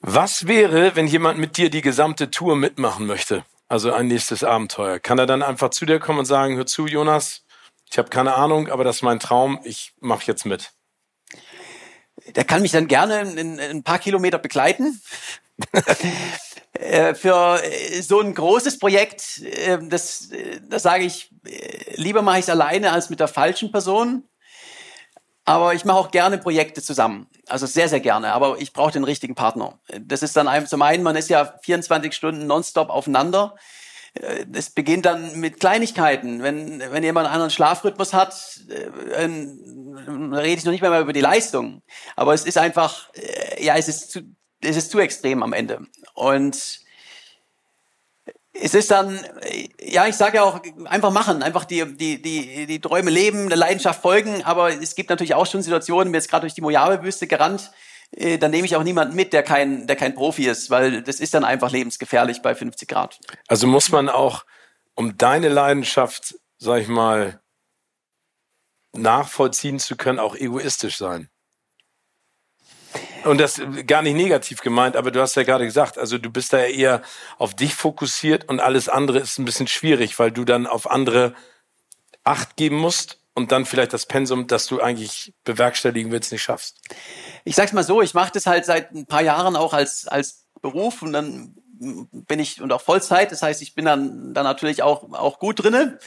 Was wäre, wenn jemand mit dir die gesamte Tour mitmachen möchte? Also ein nächstes Abenteuer. Kann er dann einfach zu dir kommen und sagen, hör zu, Jonas, ich habe keine Ahnung, aber das ist mein Traum, ich mache jetzt mit. Der kann mich dann gerne in, ein paar Kilometer begleiten. Äh, für äh, so ein großes Projekt, äh, das, das sage ich, lieber mache ich es alleine als mit der falschen Person. Aber ich mache auch gerne Projekte zusammen. Also sehr, sehr gerne. Aber ich brauche den richtigen Partner. Das ist dann einem, zum einen, man ist ja 24 Stunden nonstop aufeinander. Es beginnt dann mit Kleinigkeiten. Wenn, wenn jemand einen anderen Schlafrhythmus hat, dann rede ich noch nicht mehr über die Leistung. Aber es ist einfach, ja, es ist zu, es ist zu extrem am Ende. Und es ist dann, ja, ich sage ja auch, einfach machen, einfach die, die, die, die Träume leben, der Leidenschaft folgen, aber es gibt natürlich auch schon Situationen, mir jetzt gerade durch die Mojave-Wüste gerannt, äh, dann nehme ich auch niemanden mit, der kein, der kein Profi ist, weil das ist dann einfach lebensgefährlich bei 50 Grad. Also muss man auch, um deine Leidenschaft, sag ich mal, nachvollziehen zu können, auch egoistisch sein. Und das gar nicht negativ gemeint, aber du hast ja gerade gesagt, also du bist da eher auf dich fokussiert und alles andere ist ein bisschen schwierig, weil du dann auf andere Acht geben musst und dann vielleicht das Pensum, das du eigentlich bewerkstelligen willst, nicht schaffst. Ich sag's mal so, ich mache das halt seit ein paar Jahren auch als, als Beruf und dann bin ich und auch Vollzeit. Das heißt, ich bin dann, dann natürlich auch, auch gut drinne.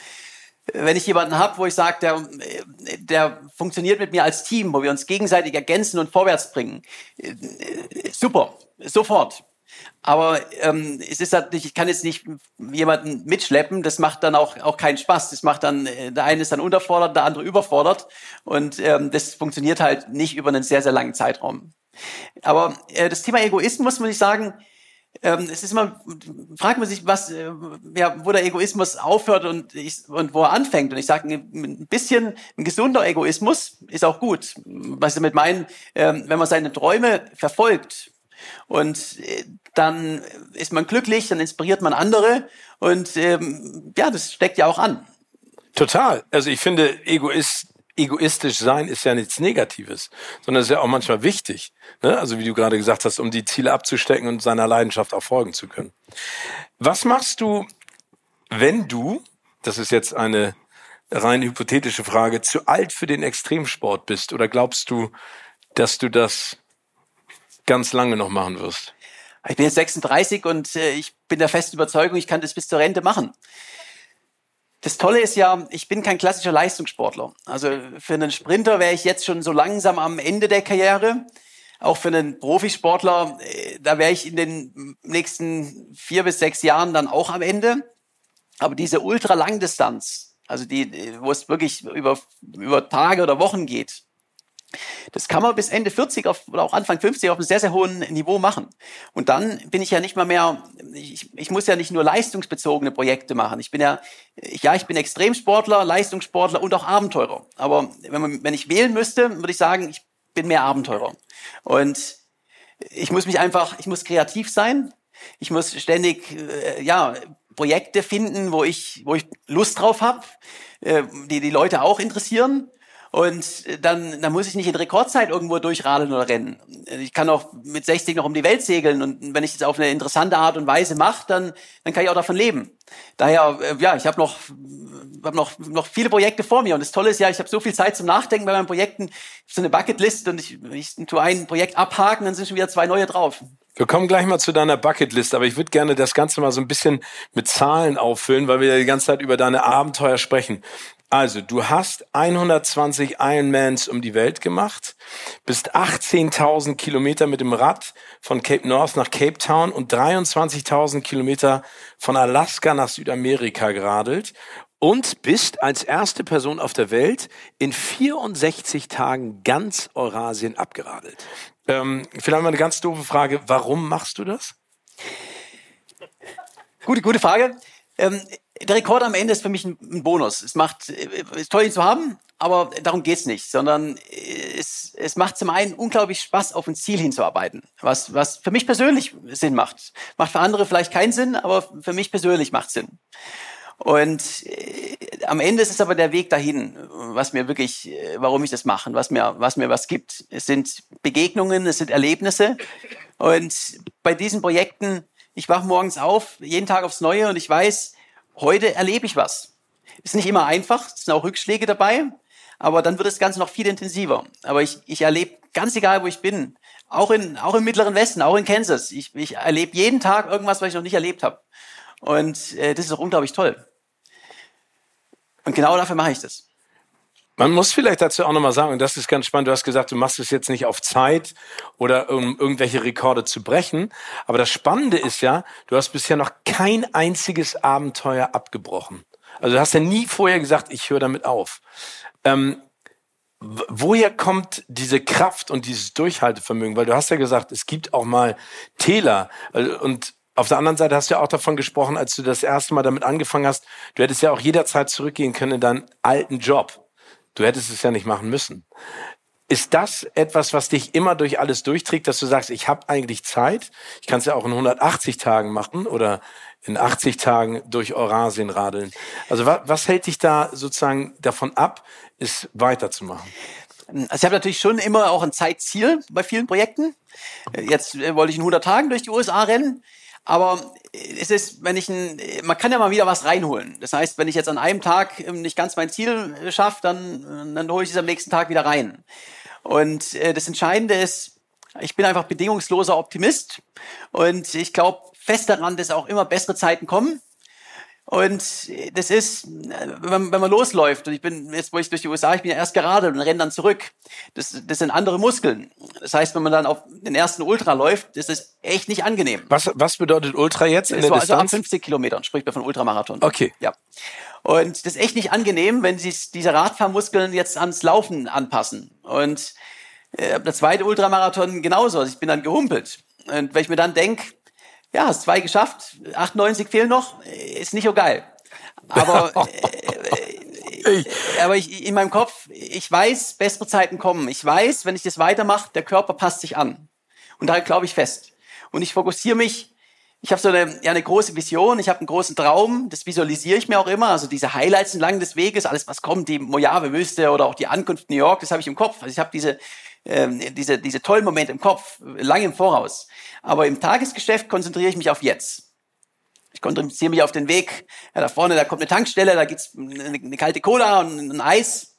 Wenn ich jemanden habe, wo ich sage, der, der funktioniert mit mir als Team, wo wir uns gegenseitig ergänzen und vorwärts bringen, super, sofort. Aber ähm, es ist halt nicht, ich kann jetzt nicht jemanden mitschleppen, das macht dann auch, auch keinen Spaß. Das macht dann, äh, der eine ist dann unterfordert, der andere überfordert. Und ähm, das funktioniert halt nicht über einen sehr, sehr langen Zeitraum. Aber äh, das Thema Egoismus, muss ich sagen, ähm, es ist immer, fragt man sich, was, äh, ja, wo der Egoismus aufhört und, ich, und wo er anfängt. Und ich sage, ein bisschen ein gesunder Egoismus ist auch gut. Was ich damit meine, ähm, wenn man seine Träume verfolgt und äh, dann ist man glücklich, dann inspiriert man andere und ähm, ja, das steckt ja auch an. Total. Also ich finde, Egoist, egoistisch sein ist ja nichts Negatives, sondern ist ja auch manchmal wichtig. Ne? Also wie du gerade gesagt hast, um die Ziele abzustecken und seiner Leidenschaft auch folgen zu können. Was machst du, wenn du, das ist jetzt eine rein hypothetische Frage, zu alt für den Extremsport bist? Oder glaubst du, dass du das ganz lange noch machen wirst? Ich bin jetzt 36 und äh, ich bin der festen Überzeugung, ich kann das bis zur Rente machen. Das Tolle ist ja, ich bin kein klassischer Leistungssportler. Also für einen Sprinter wäre ich jetzt schon so langsam am Ende der Karriere. Auch für einen Profisportler, äh, da wäre ich in den nächsten vier bis sechs Jahren dann auch am Ende. Aber diese Ultralangdistanz, also die, wo es wirklich über, über Tage oder Wochen geht, das kann man bis Ende 40 auf, oder auch Anfang 50 auf einem sehr, sehr hohen Niveau machen. Und dann bin ich ja nicht mal mehr, ich, ich muss ja nicht nur leistungsbezogene Projekte machen. Ich bin ja, ja, ich bin Extremsportler, Leistungssportler und auch Abenteurer. Aber wenn, man, wenn ich wählen müsste, würde ich sagen, ich bin mehr Abenteurer. Und ich muss mich einfach, ich muss kreativ sein. Ich muss ständig, äh, ja, Projekte finden, wo ich, wo ich Lust drauf habe, äh, die die Leute auch interessieren. Und dann, dann muss ich nicht in Rekordzeit irgendwo durchradeln oder rennen. Ich kann auch mit 60 noch um die Welt segeln und wenn ich das auf eine interessante Art und Weise mache, dann, dann kann ich auch davon leben. Daher, äh, ja, ich habe noch, hab noch, noch viele Projekte vor mir und das Tolle ist ja, ich habe so viel Zeit zum Nachdenken bei meinen Projekten, so eine Bucketlist und ich, ich tue ein Projekt abhaken, dann sind schon wieder zwei neue drauf. Wir kommen gleich mal zu deiner Bucketlist, aber ich würde gerne das Ganze mal so ein bisschen mit Zahlen auffüllen, weil wir ja die ganze Zeit über deine Abenteuer sprechen. Also, du hast 120 Ironmans um die Welt gemacht, bist 18.000 Kilometer mit dem Rad von Cape North nach Cape Town und 23.000 Kilometer von Alaska nach Südamerika geradelt und bist als erste Person auf der Welt in 64 Tagen ganz Eurasien abgeradelt. Ähm, vielleicht mal eine ganz doofe Frage. Warum machst du das? Gute, gute Frage. Ähm, der Rekord am Ende ist für mich ein, ein Bonus. Es macht, äh, ist toll, ihn zu haben, aber darum geht's nicht, sondern es, es macht zum einen unglaublich Spaß, auf ein Ziel hinzuarbeiten, was, was für mich persönlich Sinn macht. Macht für andere vielleicht keinen Sinn, aber für mich persönlich macht Sinn. Und äh, am Ende ist es aber der Weg dahin, was mir wirklich, äh, warum ich das mache, was mir, was mir was gibt. Es sind Begegnungen, es sind Erlebnisse. Und bei diesen Projekten, ich wache morgens auf, jeden Tag aufs Neue und ich weiß, heute erlebe ich was. Ist nicht immer einfach, es sind auch Rückschläge dabei, aber dann wird das Ganze noch viel intensiver. Aber ich, ich erlebe, ganz egal wo ich bin, auch, in, auch im Mittleren Westen, auch in Kansas, ich, ich erlebe jeden Tag irgendwas, was ich noch nicht erlebt habe. Und äh, das ist auch unglaublich toll. Und genau dafür mache ich das. Man muss vielleicht dazu auch nochmal sagen, und das ist ganz spannend, du hast gesagt, du machst es jetzt nicht auf Zeit oder um irgendwelche Rekorde zu brechen. Aber das Spannende ist ja, du hast bisher noch kein einziges Abenteuer abgebrochen. Also du hast ja nie vorher gesagt, ich höre damit auf. Ähm, woher kommt diese Kraft und dieses Durchhaltevermögen? Weil du hast ja gesagt, es gibt auch mal Täler also, und auf der anderen Seite hast du ja auch davon gesprochen, als du das erste Mal damit angefangen hast, du hättest ja auch jederzeit zurückgehen können in deinen alten Job. Du hättest es ja nicht machen müssen. Ist das etwas, was dich immer durch alles durchträgt, dass du sagst, ich habe eigentlich Zeit, ich kann es ja auch in 180 Tagen machen oder in 80 Tagen durch Eurasien radeln. Also was, was hält dich da sozusagen davon ab, es weiterzumachen? Also ich habe natürlich schon immer auch ein Zeitziel bei vielen Projekten. Jetzt äh, wollte ich in 100 Tagen durch die USA rennen. Aber es ist, wenn ich ein, man kann ja mal wieder was reinholen. Das heißt, wenn ich jetzt an einem Tag ähm, nicht ganz mein Ziel schaffe, dann, dann hole ich es am nächsten Tag wieder rein. Und äh, das Entscheidende ist, ich bin einfach bedingungsloser Optimist und ich glaube fest daran, dass auch immer bessere Zeiten kommen. Und das ist, wenn, wenn man losläuft, und ich bin jetzt, wo ich durch die USA, ich bin ja erst gerade und renne dann zurück. Das, das sind andere Muskeln. Das heißt, wenn man dann auf den ersten Ultra läuft, das ist echt nicht angenehm. Was, was bedeutet Ultra jetzt in das der war Distanz? also ab 50 Kilometern, spricht man von Ultramarathon. Okay. Ja. Und das ist echt nicht angenehm, wenn sich diese Radfahrmuskeln jetzt ans Laufen anpassen. Und äh, der zweite Ultramarathon genauso. Also ich bin dann gehumpelt. Und wenn ich mir dann denke, ja, hast zwei geschafft, 98 fehlen noch, ist nicht so geil. Aber, äh, aber ich, in meinem Kopf, ich weiß, bessere Zeiten kommen. Ich weiß, wenn ich das weitermache, der Körper passt sich an. Und da glaube ich fest. Und ich fokussiere mich, ich habe so eine, ja, eine große Vision, ich habe einen großen Traum, das visualisiere ich mir auch immer. Also diese Highlights entlang des Weges, alles was kommt, die Mojave-Wüste oder auch die Ankunft New York, das habe ich im Kopf. Also ich habe diese, ähm, diese, diese tollen Momente im Kopf, lange im Voraus. Aber im Tagesgeschäft konzentriere ich mich auf jetzt. Ich konzentriere mich auf den Weg. Ja, da vorne, da kommt eine Tankstelle, da gibt's eine, eine kalte Cola und ein Eis.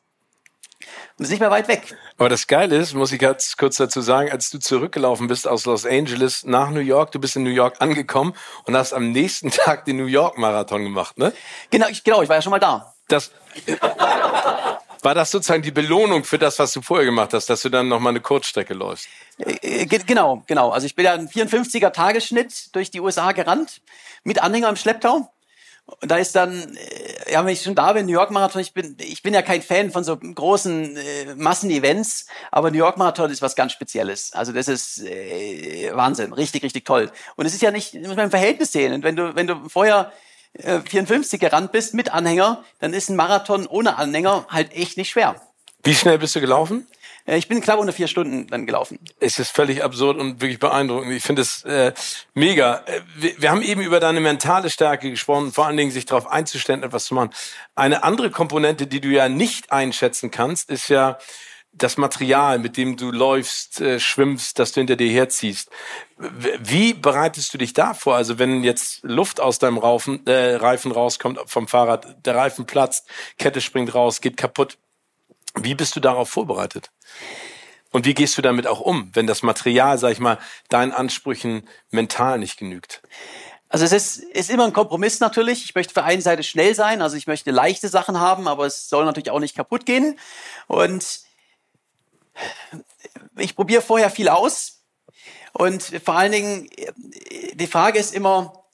Und ist nicht mehr weit weg. Aber das Geile ist, muss ich ganz kurz dazu sagen, als du zurückgelaufen bist aus Los Angeles nach New York, du bist in New York angekommen und hast am nächsten Tag den New York Marathon gemacht, ne? Genau, ich, genau, ich war ja schon mal da. Das war das sozusagen die Belohnung für das, was du vorher gemacht hast, dass du dann noch mal eine Kurzstrecke läufst. Äh, ge- Genau, genau. Also ich bin ja einen 54er Tagesschnitt durch die USA gerannt, mit Anhänger im Schlepptau. Und da ist dann, äh, ja, wenn ich schon da bin, New York Marathon, ich bin, ich bin ja kein Fan von so großen äh, Massenevents, aber New York Marathon ist was ganz Spezielles. Also das ist äh, Wahnsinn, richtig, richtig toll. Und es ist ja nicht, muss man im Verhältnis sehen. Und wenn du, wenn du vorher äh, 54 gerannt bist mit Anhänger, dann ist ein Marathon ohne Anhänger halt echt nicht schwer. Wie schnell bist du gelaufen? Äh, Ich bin knapp unter vier Stunden dann gelaufen. Es ist völlig absurd und wirklich beeindruckend. Ich finde es äh, mega. Äh, Wir, wir haben eben über deine mentale Stärke gesprochen, vor allen Dingen sich darauf einzustellen, etwas zu machen. Eine andere Komponente, die du ja nicht einschätzen kannst, ist ja das Material, mit dem du läufst, äh, schwimmst, das du hinter dir herziehst. Wie bereitest du dich da vor? Also wenn jetzt Luft aus deinem Raufen, äh, Reifen rauskommt vom Fahrrad, der Reifen platzt, Kette springt raus, geht kaputt. Wie bist du darauf vorbereitet? Und wie gehst du damit auch um, wenn das Material, sag ich mal, deinen Ansprüchen mental nicht genügt? Also es ist, ist immer ein Kompromiss natürlich. Ich möchte für eine Seite schnell sein, also ich möchte leichte Sachen haben, aber es soll natürlich auch nicht kaputt gehen. Und ich probiere vorher viel aus. Und vor allen Dingen, die Frage ist immer,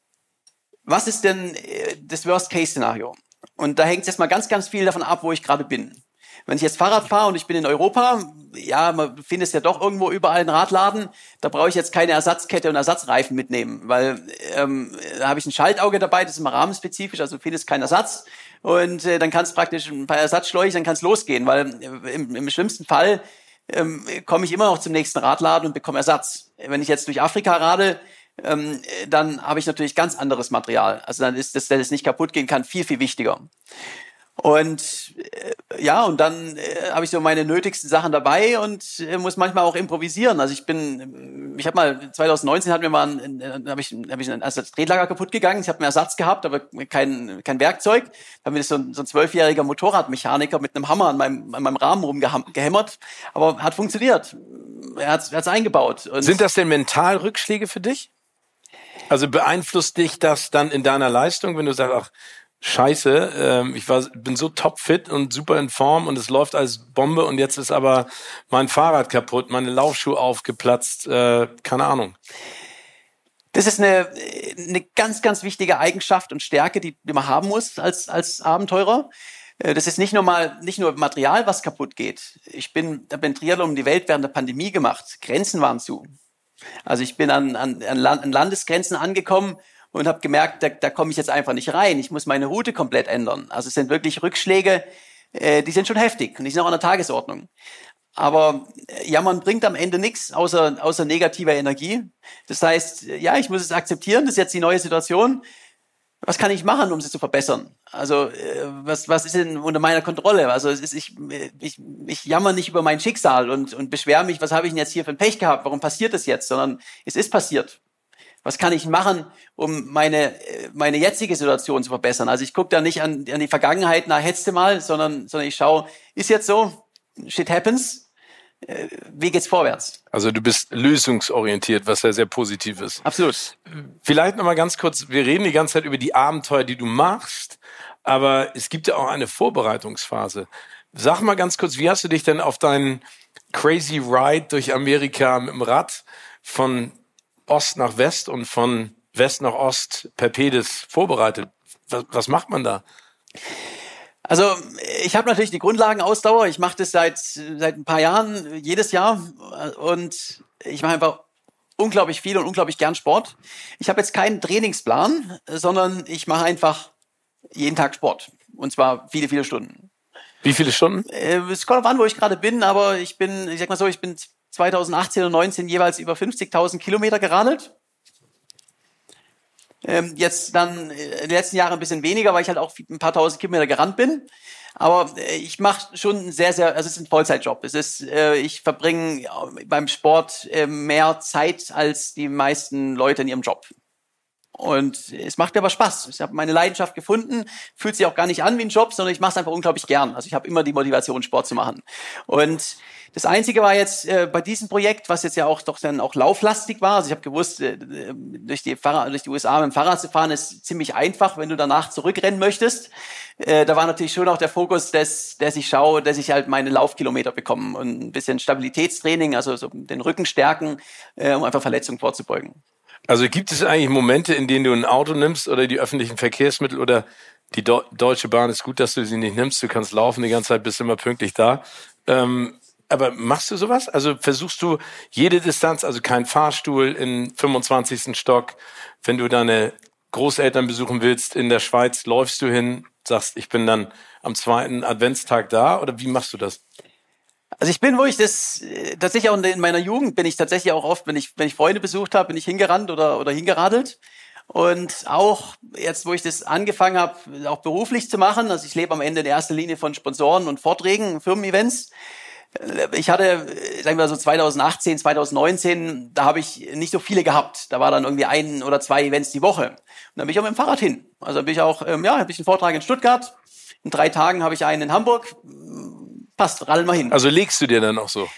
was ist denn äh, das Worst-Case-Szenario? Und da hängt es jetzt mal ganz, ganz viel davon ab, wo ich gerade bin. Wenn ich jetzt Fahrrad fahre und ich bin in Europa, ja, man findet ja doch irgendwo überall einen Radladen, da brauche ich jetzt keine Ersatzkette und Ersatzreifen mitnehmen, weil ähm, da habe ich ein Schaltauge dabei, das ist immer rahmenspezifisch, also findest keinen Ersatz. Und äh, dann kannst praktisch ein paar Ersatzschläuche, dann kann es losgehen, weil äh, im, im schlimmsten Fall ähm, komme ich immer noch zum nächsten Radladen und bekomme Ersatz. Wenn ich jetzt durch Afrika radel, ähm, dann habe ich natürlich ganz anderes Material. Also dann ist das, dass es nicht kaputt gehen kann, viel, viel wichtiger. Und äh, ja, und dann äh, habe ich so meine nötigsten Sachen dabei und äh, muss manchmal auch improvisieren. Also ich bin, ich habe mal 2019 hatten wir mal, ein, habe ich, hab ich ein, also das kaputt gegangen. Ich habe einen Ersatz gehabt, aber kein kein Werkzeug. Da haben wir so ein so ein zwölfjähriger Motorradmechaniker mit einem Hammer an meinem an meinem Rahmen rumgehämmert, aber hat funktioniert. Er hat es eingebaut. Und Sind das denn mental Rückschläge für dich? Also beeinflusst dich das dann in deiner Leistung, wenn du sagst, ach, scheiße, ähm, ich war, bin so topfit und super in Form und es läuft als Bombe und jetzt ist aber mein Fahrrad kaputt, meine Laufschuhe aufgeplatzt, äh, keine Ahnung. Das ist eine, eine ganz, ganz wichtige Eigenschaft und Stärke, die, die man haben muss als, als Abenteurer. Äh, Das ist nicht nur mal, nicht nur Material, was kaputt geht. Ich bin, habe den Triathlon um die Welt während der Pandemie gemacht. Grenzen waren zu. Also ich bin an, an, an Landesgrenzen angekommen und habe gemerkt, da, da komme ich jetzt einfach nicht rein. Ich muss meine Route komplett ändern. Also es sind wirklich Rückschläge, äh, die sind schon heftig und die sind auch an der Tagesordnung. Aber äh, jammern bringt am Ende nichts außer, außer negativer Energie. Das heißt, äh, ja, ich muss es akzeptieren, das ist jetzt die neue Situation. was kann ich machen, um sie zu verbessern? Also äh, was, was ist denn unter meiner Kontrolle? Also es ist, ich, ich, ich jammer nicht über mein Schicksal und, und beschwere mich, was habe ich denn jetzt hier für ein Pech gehabt? Warum passiert das jetzt? Sondern es ist passiert. Was kann ich machen, um meine, meine jetzige Situation zu verbessern? Also ich gucke da nicht an, an die Vergangenheit, na, hetzte mal, sondern, sondern ich schaue, ist jetzt so, shit happens, äh, wie geht's vorwärts? Also du bist lösungsorientiert, was ja sehr positiv ist. Absolut. Vielleicht noch mal ganz kurz, wir reden die ganze Zeit über die Abenteuer, die du machst, aber es gibt ja auch eine Vorbereitungsphase. Sag mal ganz kurz, wie hast du dich denn auf deinen crazy Ride durch Amerika mit dem Rad von Ost nach West und von West nach Ost per Pedis vorbereitet? Was, was macht man da? Also ich habe natürlich die Grundlagenausdauer. Ich mache das seit seit ein paar Jahren jedes Jahr und ich mache einfach unglaublich viel und unglaublich gern Sport. Ich habe jetzt keinen Trainingsplan, sondern ich mache einfach jeden Tag Sport und zwar viele viele Stunden. Wie viele Stunden? Äh, es kommt an, wo ich gerade bin, aber ich bin, ich sag mal so, ich bin 2018 und 19 jeweils über 50.000 Kilometer geradelt. Ähm, jetzt dann äh, in den letzten Jahren ein bisschen weniger, weil ich halt auch ein paar tausend Kilometer gerannt bin. Aber äh, ich mache schon sehr, sehr, also es ist ein Vollzeitjob. Es ist, äh, ich verbringe beim Sport äh, mehr Zeit als die meisten Leute in ihrem Job. Und es macht mir aber Spaß. Ich habe meine Leidenschaft gefunden, fühlt sich auch gar nicht an wie ein Job, sondern ich mache es einfach unglaublich gern. Also ich habe immer die Motivation, Sport zu machen. Und das Einzige war jetzt äh, bei diesem Projekt, was jetzt ja auch doch dann auch lauflastig war. Also ich habe gewusst, äh, durch, die Fahrrad, durch die USA mit dem Fahrrad zu fahren ist ziemlich einfach, wenn du danach zurückrennen möchtest. Äh, da war natürlich schon auch der Fokus, dass, dass ich schaue, dass ich halt meine Laufkilometer bekomme und ein bisschen Stabilitätstraining, also so den Rücken stärken, äh, um einfach Verletzungen vorzubeugen. Also gibt es eigentlich Momente, in denen du ein Auto nimmst oder die öffentlichen Verkehrsmittel oder die Do Deutsche Bahn ist gut, dass du sie nicht nimmst. Du kannst laufen die ganze Zeit, bist immer pünktlich da. Ähm, aber machst du sowas? Also versuchst du jede Distanz, also kein Fahrstuhl im 25. Stock, wenn du deine Großeltern besuchen willst in der Schweiz, läufst du hin, sagst, ich bin dann am zweiten Adventstag da oder wie machst du das? Also ich bin, wo ich das äh, tatsächlich auch in meiner Jugend bin ich tatsächlich auch oft, wenn ich wenn ich Freunde besucht habe, bin ich hingerannt oder oder hingeradelt. Und auch jetzt, wo ich das angefangen habe, auch beruflich zu machen, also ich lebe am Ende in erster Linie von Sponsoren und Vorträgen, Firmen-Events. Ich hatte, sagen wir so 2018, 2019, da habe ich nicht so viele gehabt. Da war dann irgendwie ein oder zwei Events die Woche. Und dann bin ich auch mit dem Fahrrad hin. Also bin ich auch, ähm, ja, habe ich einen Vortrag in Stuttgart. In drei Tagen habe ich einen in Hamburg. Passt, radel mal hin. Also legst du dir dann auch so?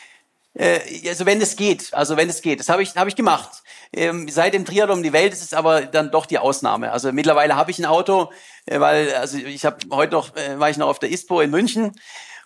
Äh, also wenn es geht, also wenn es geht. Das habe ich, hab ich gemacht. Ähm, seit dem Triathlon um die Welt ist es aber dann doch die Ausnahme. Also mittlerweile habe ich ein Auto, äh, weil also ich habe heute noch äh, war ich noch auf der ISPO in München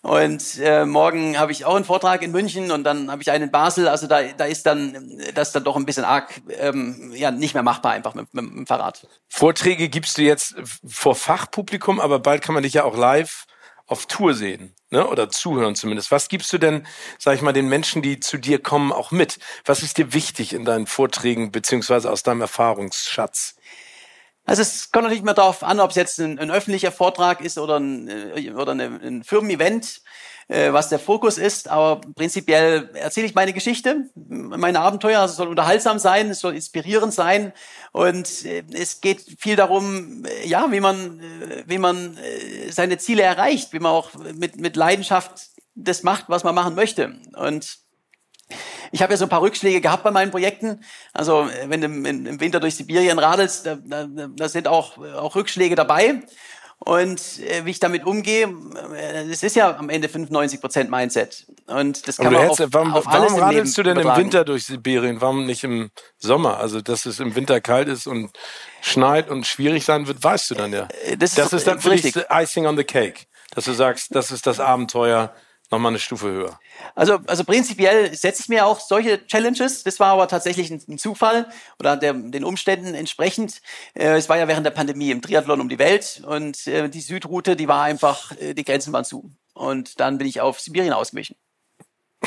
und äh, morgen habe ich auch einen Vortrag in München und dann habe ich einen in Basel. Also da, da ist dann das dann doch ein bisschen arg ähm, ja nicht mehr machbar einfach mit, mit, mit dem Fahrrad. Vorträge gibst du jetzt vor Fachpublikum, aber bald kann man dich ja auch live auf Tour sehen, ne? Oder zuhören zumindest. Was gibst du denn, sag ich mal, den Menschen, die zu dir kommen, auch mit? Was ist dir wichtig in deinen Vorträgen beziehungsweise aus deinem Erfahrungsschatz? Also es kommt natürlich mehr darauf an, ob es jetzt ein, ein öffentlicher Vortrag ist oder ein, äh, oder eine, ein Firmen-Event, äh, was der Fokus ist. Aber prinzipiell erzähle ich meine Geschichte, meine Abenteuer. Also es soll unterhaltsam sein, es soll inspirierend sein und äh, es geht viel darum, äh, ja, wie man, wie man seine Ziele erreicht, wie man auch mit mit Leidenschaft das macht, was man machen möchte. Und ich habe ja so ein paar Rückschläge gehabt bei meinen Projekten. Also wenn du im, Winter durch Sibirien radelst, da, da, da sind auch, auch Rückschläge dabei. Und äh, wie ich damit umgehe, äh, es ist ja am Ende 95 Prozent Mindset. Und das kann man hättest, auf, warum, auf alles warum radelst du denn übertragen. im Winter durch Sibirien? Warum nicht im Sommer? Also, dass es im Winter kalt ist und schneit und schwierig sein wird, weißt du dann ja. Äh, das, das ist, ist dann für richtig. dich Icing on the Cake. Dass du sagst, das ist das Abenteuer, nochmal eine Stufe höher. Also, also prinzipiell setze ich mir auch solche Challenges. Das war aber tatsächlich ein, Zufall oder der, den Umständen entsprechend. Äh, es war ja während der Pandemie im Triathlon um die Welt und äh, die Südroute, die war einfach, äh, die Grenzen waren zu. Und dann bin ich auf Sibirien ausgewichen.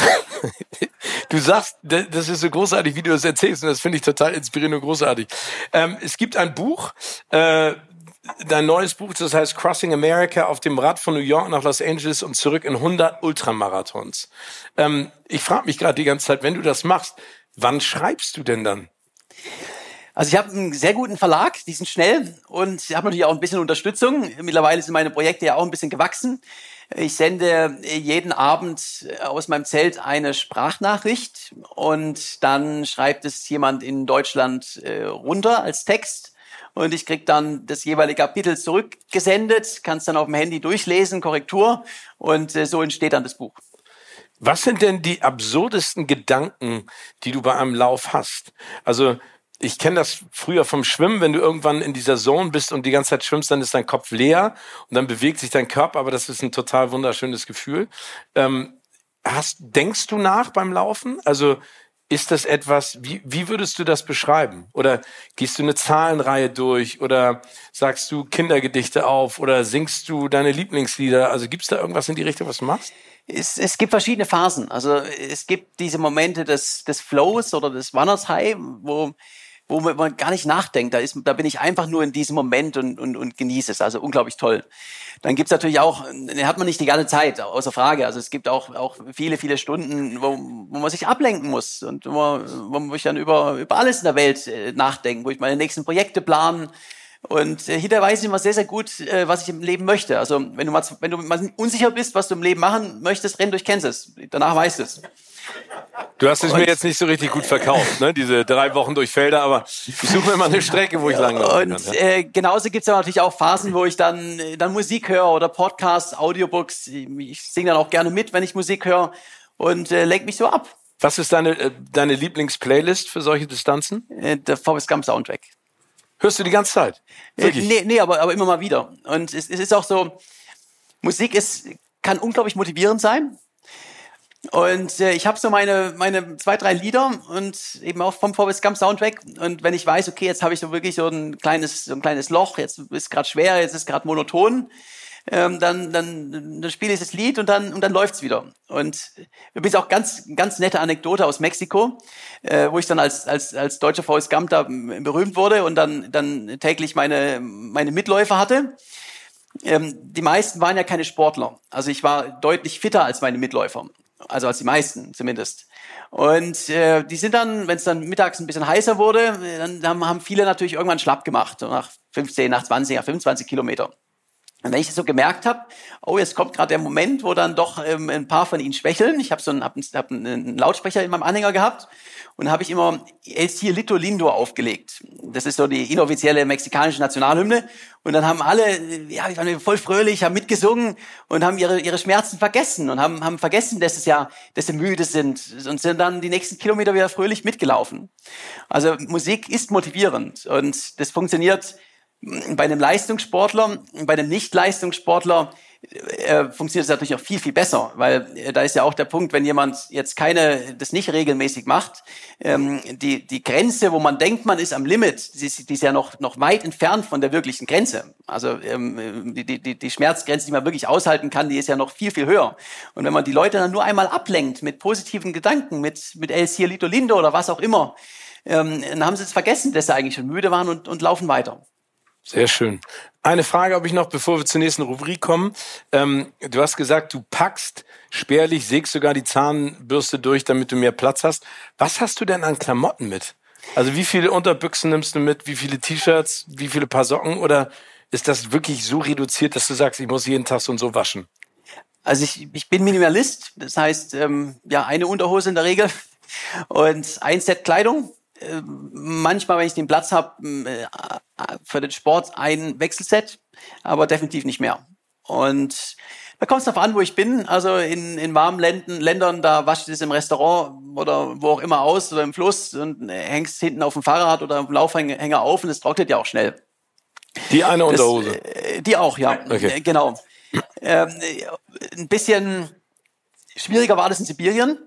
Du sagst, das ist so großartig, wie du das erzählst, und das finde ich total inspirierend und großartig. Ähm, es gibt ein Buch, äh, dein neues Buch, das heißt Crossing America auf dem Rad von New York nach Los Angeles und zurück in 100 Ultramarathons. Ähm, ich frage mich gerade die ganze Zeit, wenn du das machst, wann schreibst du denn dann? Also ich habe einen sehr guten Verlag, die sind schnell und ich habe natürlich auch ein bisschen Unterstützung. Mittlerweile sind meine Projekte ja auch ein bisschen gewachsen. Ich sende jeden Abend aus meinem Zelt eine Sprachnachricht und dann schreibt es jemand in Deutschland äh, runter als Text und ich krieg dann das jeweilige Kapitel zurückgesendet, kann es dann auf dem Handy durchlesen, Korrektur und äh, so entsteht dann das Buch. Was sind denn die absurdesten Gedanken, die du bei einem Lauf hast? Also ich kenne das früher vom Schwimmen, wenn du irgendwann in dieser Zone bist und die ganze Zeit schwimmst, dann ist dein Kopf leer und dann bewegt sich dein Körper, aber das ist ein total wunderschönes Gefühl. Ähm, hast, denkst du nach beim Laufen? Also ist das etwas, wie, wie würdest du das beschreiben? Oder gehst du eine Zahlenreihe durch oder sagst du Kindergedichte auf oder singst du deine Lieblingslieder? Also gibt es da irgendwas in die Richtung, was du machst? Es, es gibt verschiedene Phasen. Also es gibt diese Momente des, des Flows oder des Runners High, wo wo man gar nicht nachdenkt. Da, ist, da bin ich einfach nur in diesem Moment und, und, und genieße es. Also unglaublich toll. Dann gibt's natürlich auch, den hat man nicht die ganze Zeit, außer Frage. Also es gibt auch, auch viele, viele Stunden, wo, wo man sich ablenken muss und wo, wo ich dann über, über alles in der Welt äh, nachdenke, wo ich meine nächsten Projekte planen. Und äh, hinterher weiß ich immer sehr, sehr gut, äh, was ich im Leben möchte. Also wenn du mal, wenn du mal unsicher bist, was du im Leben machen möchtest, renn durch Kansas. Danach weißt du es. Du hast es mir jetzt nicht so richtig gut verkauft, ne? diese drei Wochen durch Felder, aber ich suche mir mal eine Strecke, wo ich langlaufen kann. Und äh, genauso gibt's ja natürlich auch Phasen, wo ich dann, dann Musik höre oder Podcasts, Audiobooks. Ich singe dann auch gerne mit, wenn ich Musik höre und äh, lenk mich so ab. Was ist deine, äh, deine Lieblingsplaylist für solche Distanzen? Äh, der Forrest Gump Soundtrack. Hörst du die ganze Zeit? Äh, nee, nee aber, aber immer mal wieder. Und es, es ist auch so, Musik ist, kann unglaublich motivierend sein. Und äh, ich habe so meine, meine zwei, drei Lieder und eben auch vom Forrest Gump Soundtrack. Und wenn ich weiß, okay, jetzt habe ich so wirklich so ein kleines, so ein kleines Loch, jetzt ist gerade schwer, jetzt ist gerade monoton, ähm, dann, dann, dann spiele ich das Lied und dann, und dann läuft's wieder. Und übrigens auch ganz, ganz nette Anekdote aus Mexiko, äh, wo ich dann als, als, als deutscher Forrest Gump da berühmt wurde und dann, dann täglich meine, meine Mitläufer hatte. Ähm, die meisten waren ja keine Sportler. Also ich war deutlich fitter als meine Mitläufer also als die meisten zumindest. Und äh, die sind dann, wenn es dann mittags ein bisschen heißer wurde, dann, dann haben viele natürlich irgendwann schlapp gemacht, so nach 15, nach 20, nach 25 Kilometer. Und wenn ich das so gemerkt habe, oh, jetzt kommt gerade der Moment, wo dann doch ähm, ein paar von ihnen schwächeln. Ich habe so einen, hab einen, hab einen Lautsprecher in meinem Anhänger gehabt und habe ich immer El Cielito Lindo aufgelegt. Das ist so die inoffizielle mexikanische Nationalhymne. Und dann haben alle, ja, die waren voll fröhlich, haben mitgesungen und haben ihre, ihre Schmerzen vergessen und haben, haben vergessen, dass es ja, dass sie müde sind und sind dann die nächsten Kilometer wieder fröhlich mitgelaufen. Also Musik ist motivierend und das funktioniert bei einem Leistungssportler, bei einem Nicht-Leistungssportler äh, funktioniert es natürlich auch viel, viel besser, weil äh, da ist ja auch der Punkt, wenn jemand jetzt keine, das nicht regelmäßig macht, ähm, die, die Grenze, wo man denkt, man ist am Limit, die ist, die ist ja noch, noch weit entfernt von der wirklichen Grenze. Also ähm, die, die, die Schmerzgrenze, die man wirklich aushalten kann, die ist ja noch viel, viel höher. Und wenn man die Leute dann nur einmal ablenkt mit positiven Gedanken, mit, mit El Cielito Lindo oder was auch immer, ähm, dann haben sie es vergessen, dass sie eigentlich schon müde waren und, und laufen weiter. Sehr schön. Eine Frage habe ich noch, bevor wir zur nächsten Rubrik kommen. Ähm, du hast gesagt, du packst spärlich, sägst sogar die Zahnbürste durch, damit du mehr Platz hast. Was hast du denn an Klamotten mit? Also wie viele Unterbüchsen nimmst du mit? Wie viele T-Shirts? Wie viele Paar Socken? Oder ist das wirklich so reduziert, dass du sagst, ich muss jeden Tag so und so waschen? Also ich, ich bin Minimalist. Das heißt, ähm, ja, eine Unterhose in der Regel und ein Set Kleidung manchmal, wenn ich den Platz habe, äh, für den Sport ein Wechselset, aber definitiv nicht mehr. Und da kommt es darauf an, wo ich bin. Also in, in warmen Ländern, Ländern, da wasche ich das im Restaurant oder wo auch immer aus oder im Fluss und hängst hinten auf dem Fahrrad oder auf dem Laufhänger auf und es trocknet ja auch schnell. Die eine Unterhose? Das, äh, die auch, ja. Okay. Genau. Ähm, ein bisschen schwieriger war das in Sibirien.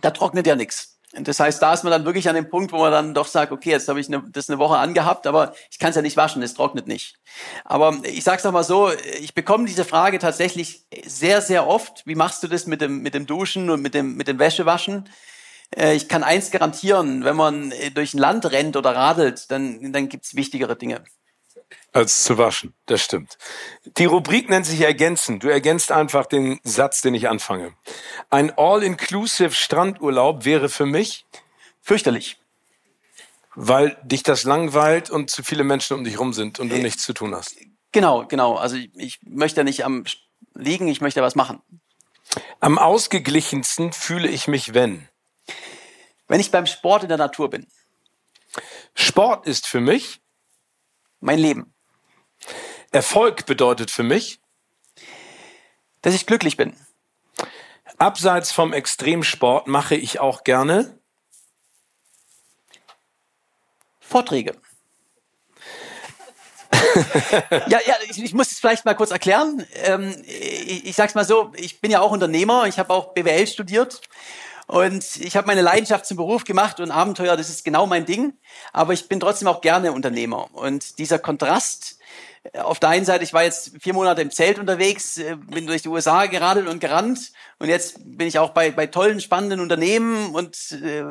Da trocknet ja nichts. Das heißt, da ist man dann wirklich an dem Punkt, wo man dann doch sagt, okay, jetzt habe ich eine, das eine Woche angehabt, aber ich kann es ja nicht waschen, es trocknet nicht. Aber ich sage es noch mal so, ich bekomme diese Frage tatsächlich sehr, sehr oft. Wie machst du das mit dem, mit dem Duschen und mit dem, mit dem Wäschewaschen? Äh, ich kann eins garantieren, wenn man durch ein Land rennt oder radelt, dann, dann gibt's wichtigere Dinge als zu waschen. Das stimmt. Die Rubrik nennt sich ergänzen. Du ergänzt einfach den Satz, den ich anfange. Ein All-Inclusive Strandurlaub wäre für mich fürchterlich. Weil dich das langweilt und zu viele Menschen um dich rum sind und du äh, nichts zu tun hast. Genau, genau. Also ich, ich möchte nicht am liegen, ich möchte was machen. Am ausgeglichensten fühle ich mich, wenn? Wenn ich beim Sport in der Natur bin. Sport ist für mich mein Leben. Erfolg bedeutet für mich, dass ich glücklich bin. Abseits vom Extremsport mache ich auch gerne Vorträge. ja, ja, ich, ich, muss es vielleicht mal kurz erklären. Ähm, ich, ich sage es mal so, ich bin ja auch Unternehmer, ich habe auch BWL studiert und ich habe meine Leidenschaft zum Beruf gemacht und Abenteuer, das ist genau mein Ding. Aber ich bin trotzdem auch gerne Unternehmer. Und dieser Kontrast auf der einen Seite, ich war jetzt vier Monate im Zelt unterwegs, äh, bin durch die USA geradelt und gerannt und jetzt bin ich auch bei, bei tollen, spannenden Unternehmen und äh,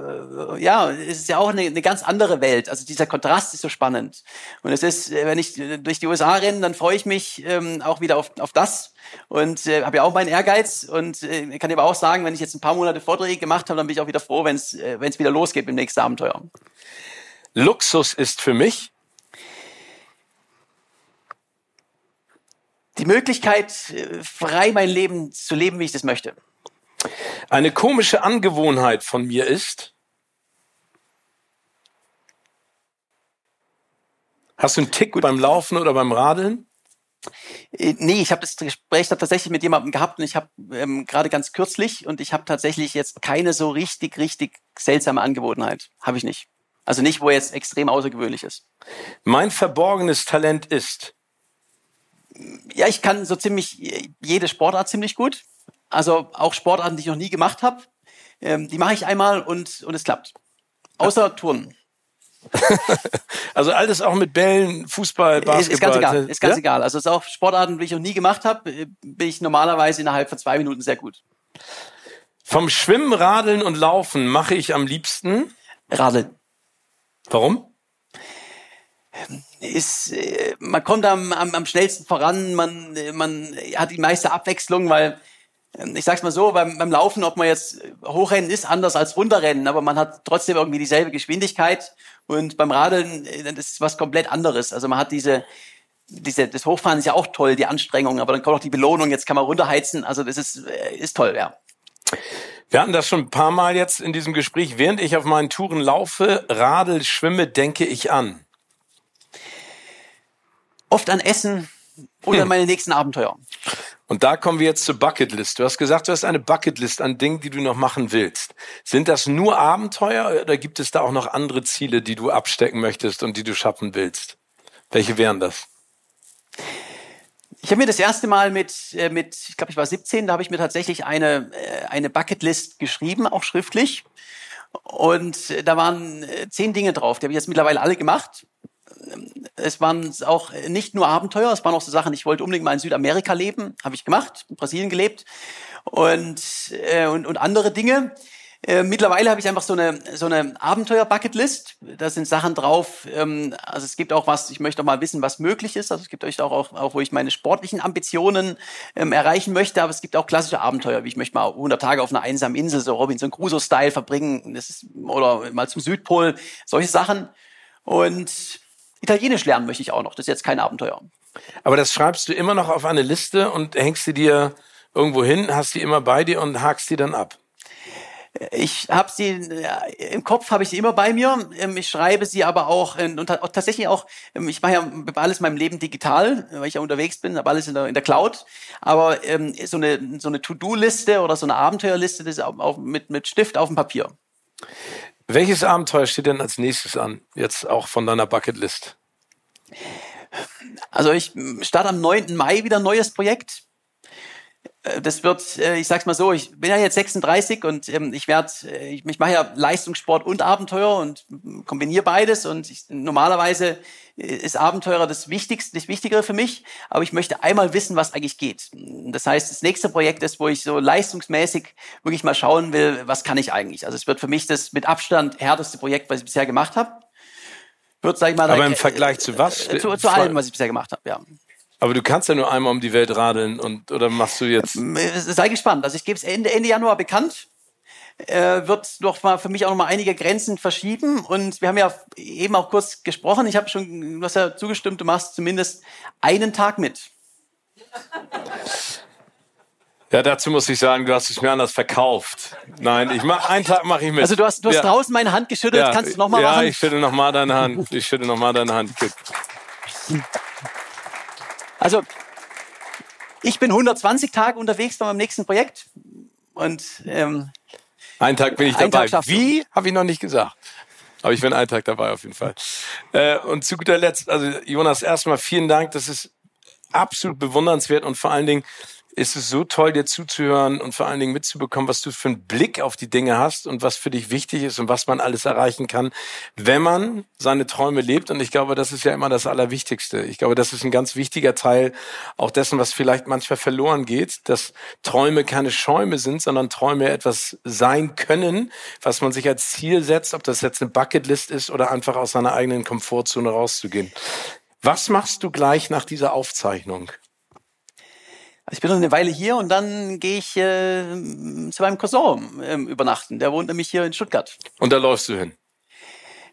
ja, es ist ja auch eine, eine ganz andere Welt. Also dieser Kontrast ist so spannend. Und es ist, äh, wenn ich durch die USA renne, dann freue ich mich ähm, auch wieder auf, auf das und äh, habe ja auch meinen Ehrgeiz und äh, kann aber auch sagen, wenn ich jetzt ein paar Monate Vorträge gemacht habe, dann bin ich auch wieder froh, wenn es äh, wenn es wieder losgeht im nächsten Abenteuer. Luxus ist für mich die Möglichkeit, äh, frei mein Leben zu leben, wie ich das möchte. Eine komische Angewohnheit von mir ist, hast du einen Tick Gut. beim Laufen oder beim Radeln? Äh, nee, ich habe das Gespräch da tatsächlich mit jemandem gehabt und ich habe ähm, gerade ganz kürzlich und ich habe tatsächlich jetzt keine so richtig, richtig seltsame Angewohnheit. Habe ich nicht. Also nicht, wo jetzt extrem außergewöhnlich ist. Mein verborgenes Talent ist ja, ich kann so ziemlich jede Sportart ziemlich gut. Also auch Sportarten, die ich noch nie gemacht habe. Ähm, die mache ich einmal und, und es klappt. Außer Turnen. also alles auch mit Bällen, Fußball, Basketball. Ist, ist ganz egal. Ist ganz ja? egal. Also es ist auch Sportarten, die ich noch nie gemacht habe, äh, bin ich normalerweise innerhalb von zwei Minuten sehr gut. Vom Schwimmen, Radeln und Laufen mache ich am liebsten Radeln. Warum? Ist, äh, man kommt am, am, am schnellsten voran, man, man hat die meiste Abwechslung, weil ähm, ich sag's mal so, beim, beim Laufen, ob man jetzt hochrennen ist anders als runterrennen, aber man hat trotzdem irgendwie dieselbe Geschwindigkeit und beim Radeln, äh, das ist was komplett anderes. Also man hat diese, diese, das Hochfahren ist ja auch toll, die Anstrengung, aber dann kommt auch die Belohnung, jetzt kann man runterheizen, also das ist, äh, ist toll, ja. Wir hatten das schon ein paar Mal jetzt in diesem Gespräch. Während ich auf meinen Touren laufe, radel, schwimme, denke ich an oft an Essen oder hm. meine nächsten Abenteuer. Und da kommen wir jetzt zur Bucketlist. Du hast gesagt, du hast eine Bucketlist an Dingen, die du noch machen willst. Sind das nur Abenteuer oder gibt es da auch noch andere Ziele, die du abstecken möchtest und die du schaffen willst? Welche wären das? Ich habe mir das erste Mal mit, äh, mit ich glaube, ich war 17, da habe ich mir tatsächlich eine, äh, eine Bucketlist geschrieben, auch schriftlich. Und äh, da waren zehn Dinge drauf. Die habe ich jetzt mittlerweile alle gemacht es waren auch nicht nur Abenteuer, es waren auch so Sachen, ich wollte unbedingt mal in Südamerika leben, habe ich gemacht, in Brasilien gelebt und, äh, und, und andere Dinge. Äh, mittlerweile habe ich einfach so eine, so eine Abenteuer-Bucketlist. Da sind Sachen drauf. Ähm, also es gibt auch was, ich möchte auch mal wissen, was möglich ist. Also es gibt euch auch, auch, auch wo ich meine sportlichen Ambitionen ähm, erreichen möchte. Aber es gibt auch klassische Abenteuer, wie ich möchte mal 100 Tage auf einer einsamen Insel, so Robinson Crusoe-Style verbringen. Das ist, oder mal zum Südpol, solche Sachen. Und Italienisch lernen möchte ich auch noch. Das ist jetzt kein Abenteuer. Aber das schreibst du immer noch auf eine Liste und hängst sie dir irgendwo hin, hast die immer bei dir und hakst die dann ab. Ich habe sie im Kopf habe ich sie immer bei mir. Ähm, ich schreibe sie aber auch und tatsächlich auch. Ähm, ich mache ja alles in meinem Leben digital, weil ich ja unterwegs bin, habe alles in der, in der Cloud. Aber ähm, so eine so eine To-Do-Liste oder so eine Abenteuerliste, das ist auch mit mit Stift auf dem Papier. Welches Abenteuer steht denn als nächstes an, jetzt auch von deiner Bucketlist? Also ich starte am 9. Mai wieder ein neues Projekt. Äh, das wird, äh, ich sag's mal so, ich bin ja jetzt 36 und ähm, ich werde, äh, ich, ich mache ja Leistungssport und Abenteuer und kombiniere beides und ich, normalerweise ist Abenteurer das Wichtigste, das Wichtigere für mich, aber ich möchte einmal wissen, was eigentlich geht. Das heißt, das nächste Projekt ist, wo ich so leistungsmäßig wirklich mal schauen will, was kann ich eigentlich. Also es wird für mich das mit Abstand härteste Projekt, was ich bisher gemacht habe. Wird, sag ich mal, aber im Vergleich zu was? Zu, zu allem, was ich bisher gemacht habe, ja. Aber du kannst ja nur einmal um die Welt radeln und oder machst du jetzt? Sei gespannt. Also ich gebe es Ende, Ende Januar bekannt. äh, wird doch mal für mich auch noch mal einige Grenzen verschieben. Und wir haben ja eben auch kurz gesprochen. Ich habe schon, du hast ja zugestimmt, du machst zumindest einen Tag mit. Ja, dazu muss ich sagen, du hast es mir anders verkauft. Nein, ich mach einen Tag mache ich mit. Also du hast, du hast ja. draußen meine Hand geschüttelt, ja, kannst du noch mal ja, machen? Ja, ich schüttel noch mal deine Hand. Ich schüttel noch mal deine Hand. Gut. Also ich bin 120 Tage unterwegs bei meinem nächsten Projekt und ähm, einen Tag bin ich dabei. Wie? Habe ich noch nicht gesagt. Aber ich bin einen Tag dabei auf jeden Fall. Äh, und zu guter Letzt, also Jonas, erstmal vielen Dank. Das ist absolut bewundernswert und vor allen Dingen ist es so toll, dir zuzuhören und vor allen Dingen mitzubekommen, was du für einen Blick auf die Dinge hast und was für dich wichtig ist und was man alles erreichen kann, wenn man seine Träume lebt. Und ich glaube, das ist ja immer das Allerwichtigste. Ich glaube, das ist ein ganz wichtiger Teil auch dessen, was vielleicht manchmal verloren geht, dass Träume keine Schäume sind, sondern Träume etwas sein können, was man sich als Ziel setzt, ob das jetzt eine Bucketlist ist oder einfach aus seiner eigenen Komfortzone rauszugehen. Was machst du gleich nach dieser Aufzeichnung? Ich bin noch eine Weile hier und dann gehe ich äh, zu meinem Cousin äh, übernachten. Der wohnt nämlich hier in Stuttgart. Und da läufst du hin?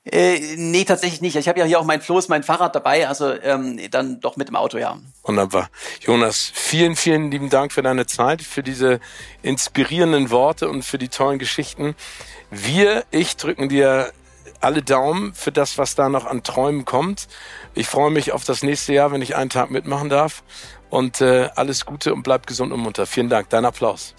Äh, nee, tatsächlich nicht. Ich habe ja hier auch mein Floß, mein Fahrrad dabei, also ähm, dann doch mit dem Auto, ja. Wunderbar. Jonas, vielen, vielen lieben Dank für deine Zeit, für diese inspirierenden Worte und für die tollen Geschichten. Wir, ich drücken dir alle Daumen für das, was da noch an Träumen kommt. Ich freue mich auf das nächste Jahr, wenn ich einen Tag mitmachen darf. Und äh, alles Gute und bleib gesund und munter. Vielen Dank. Dein Applaus.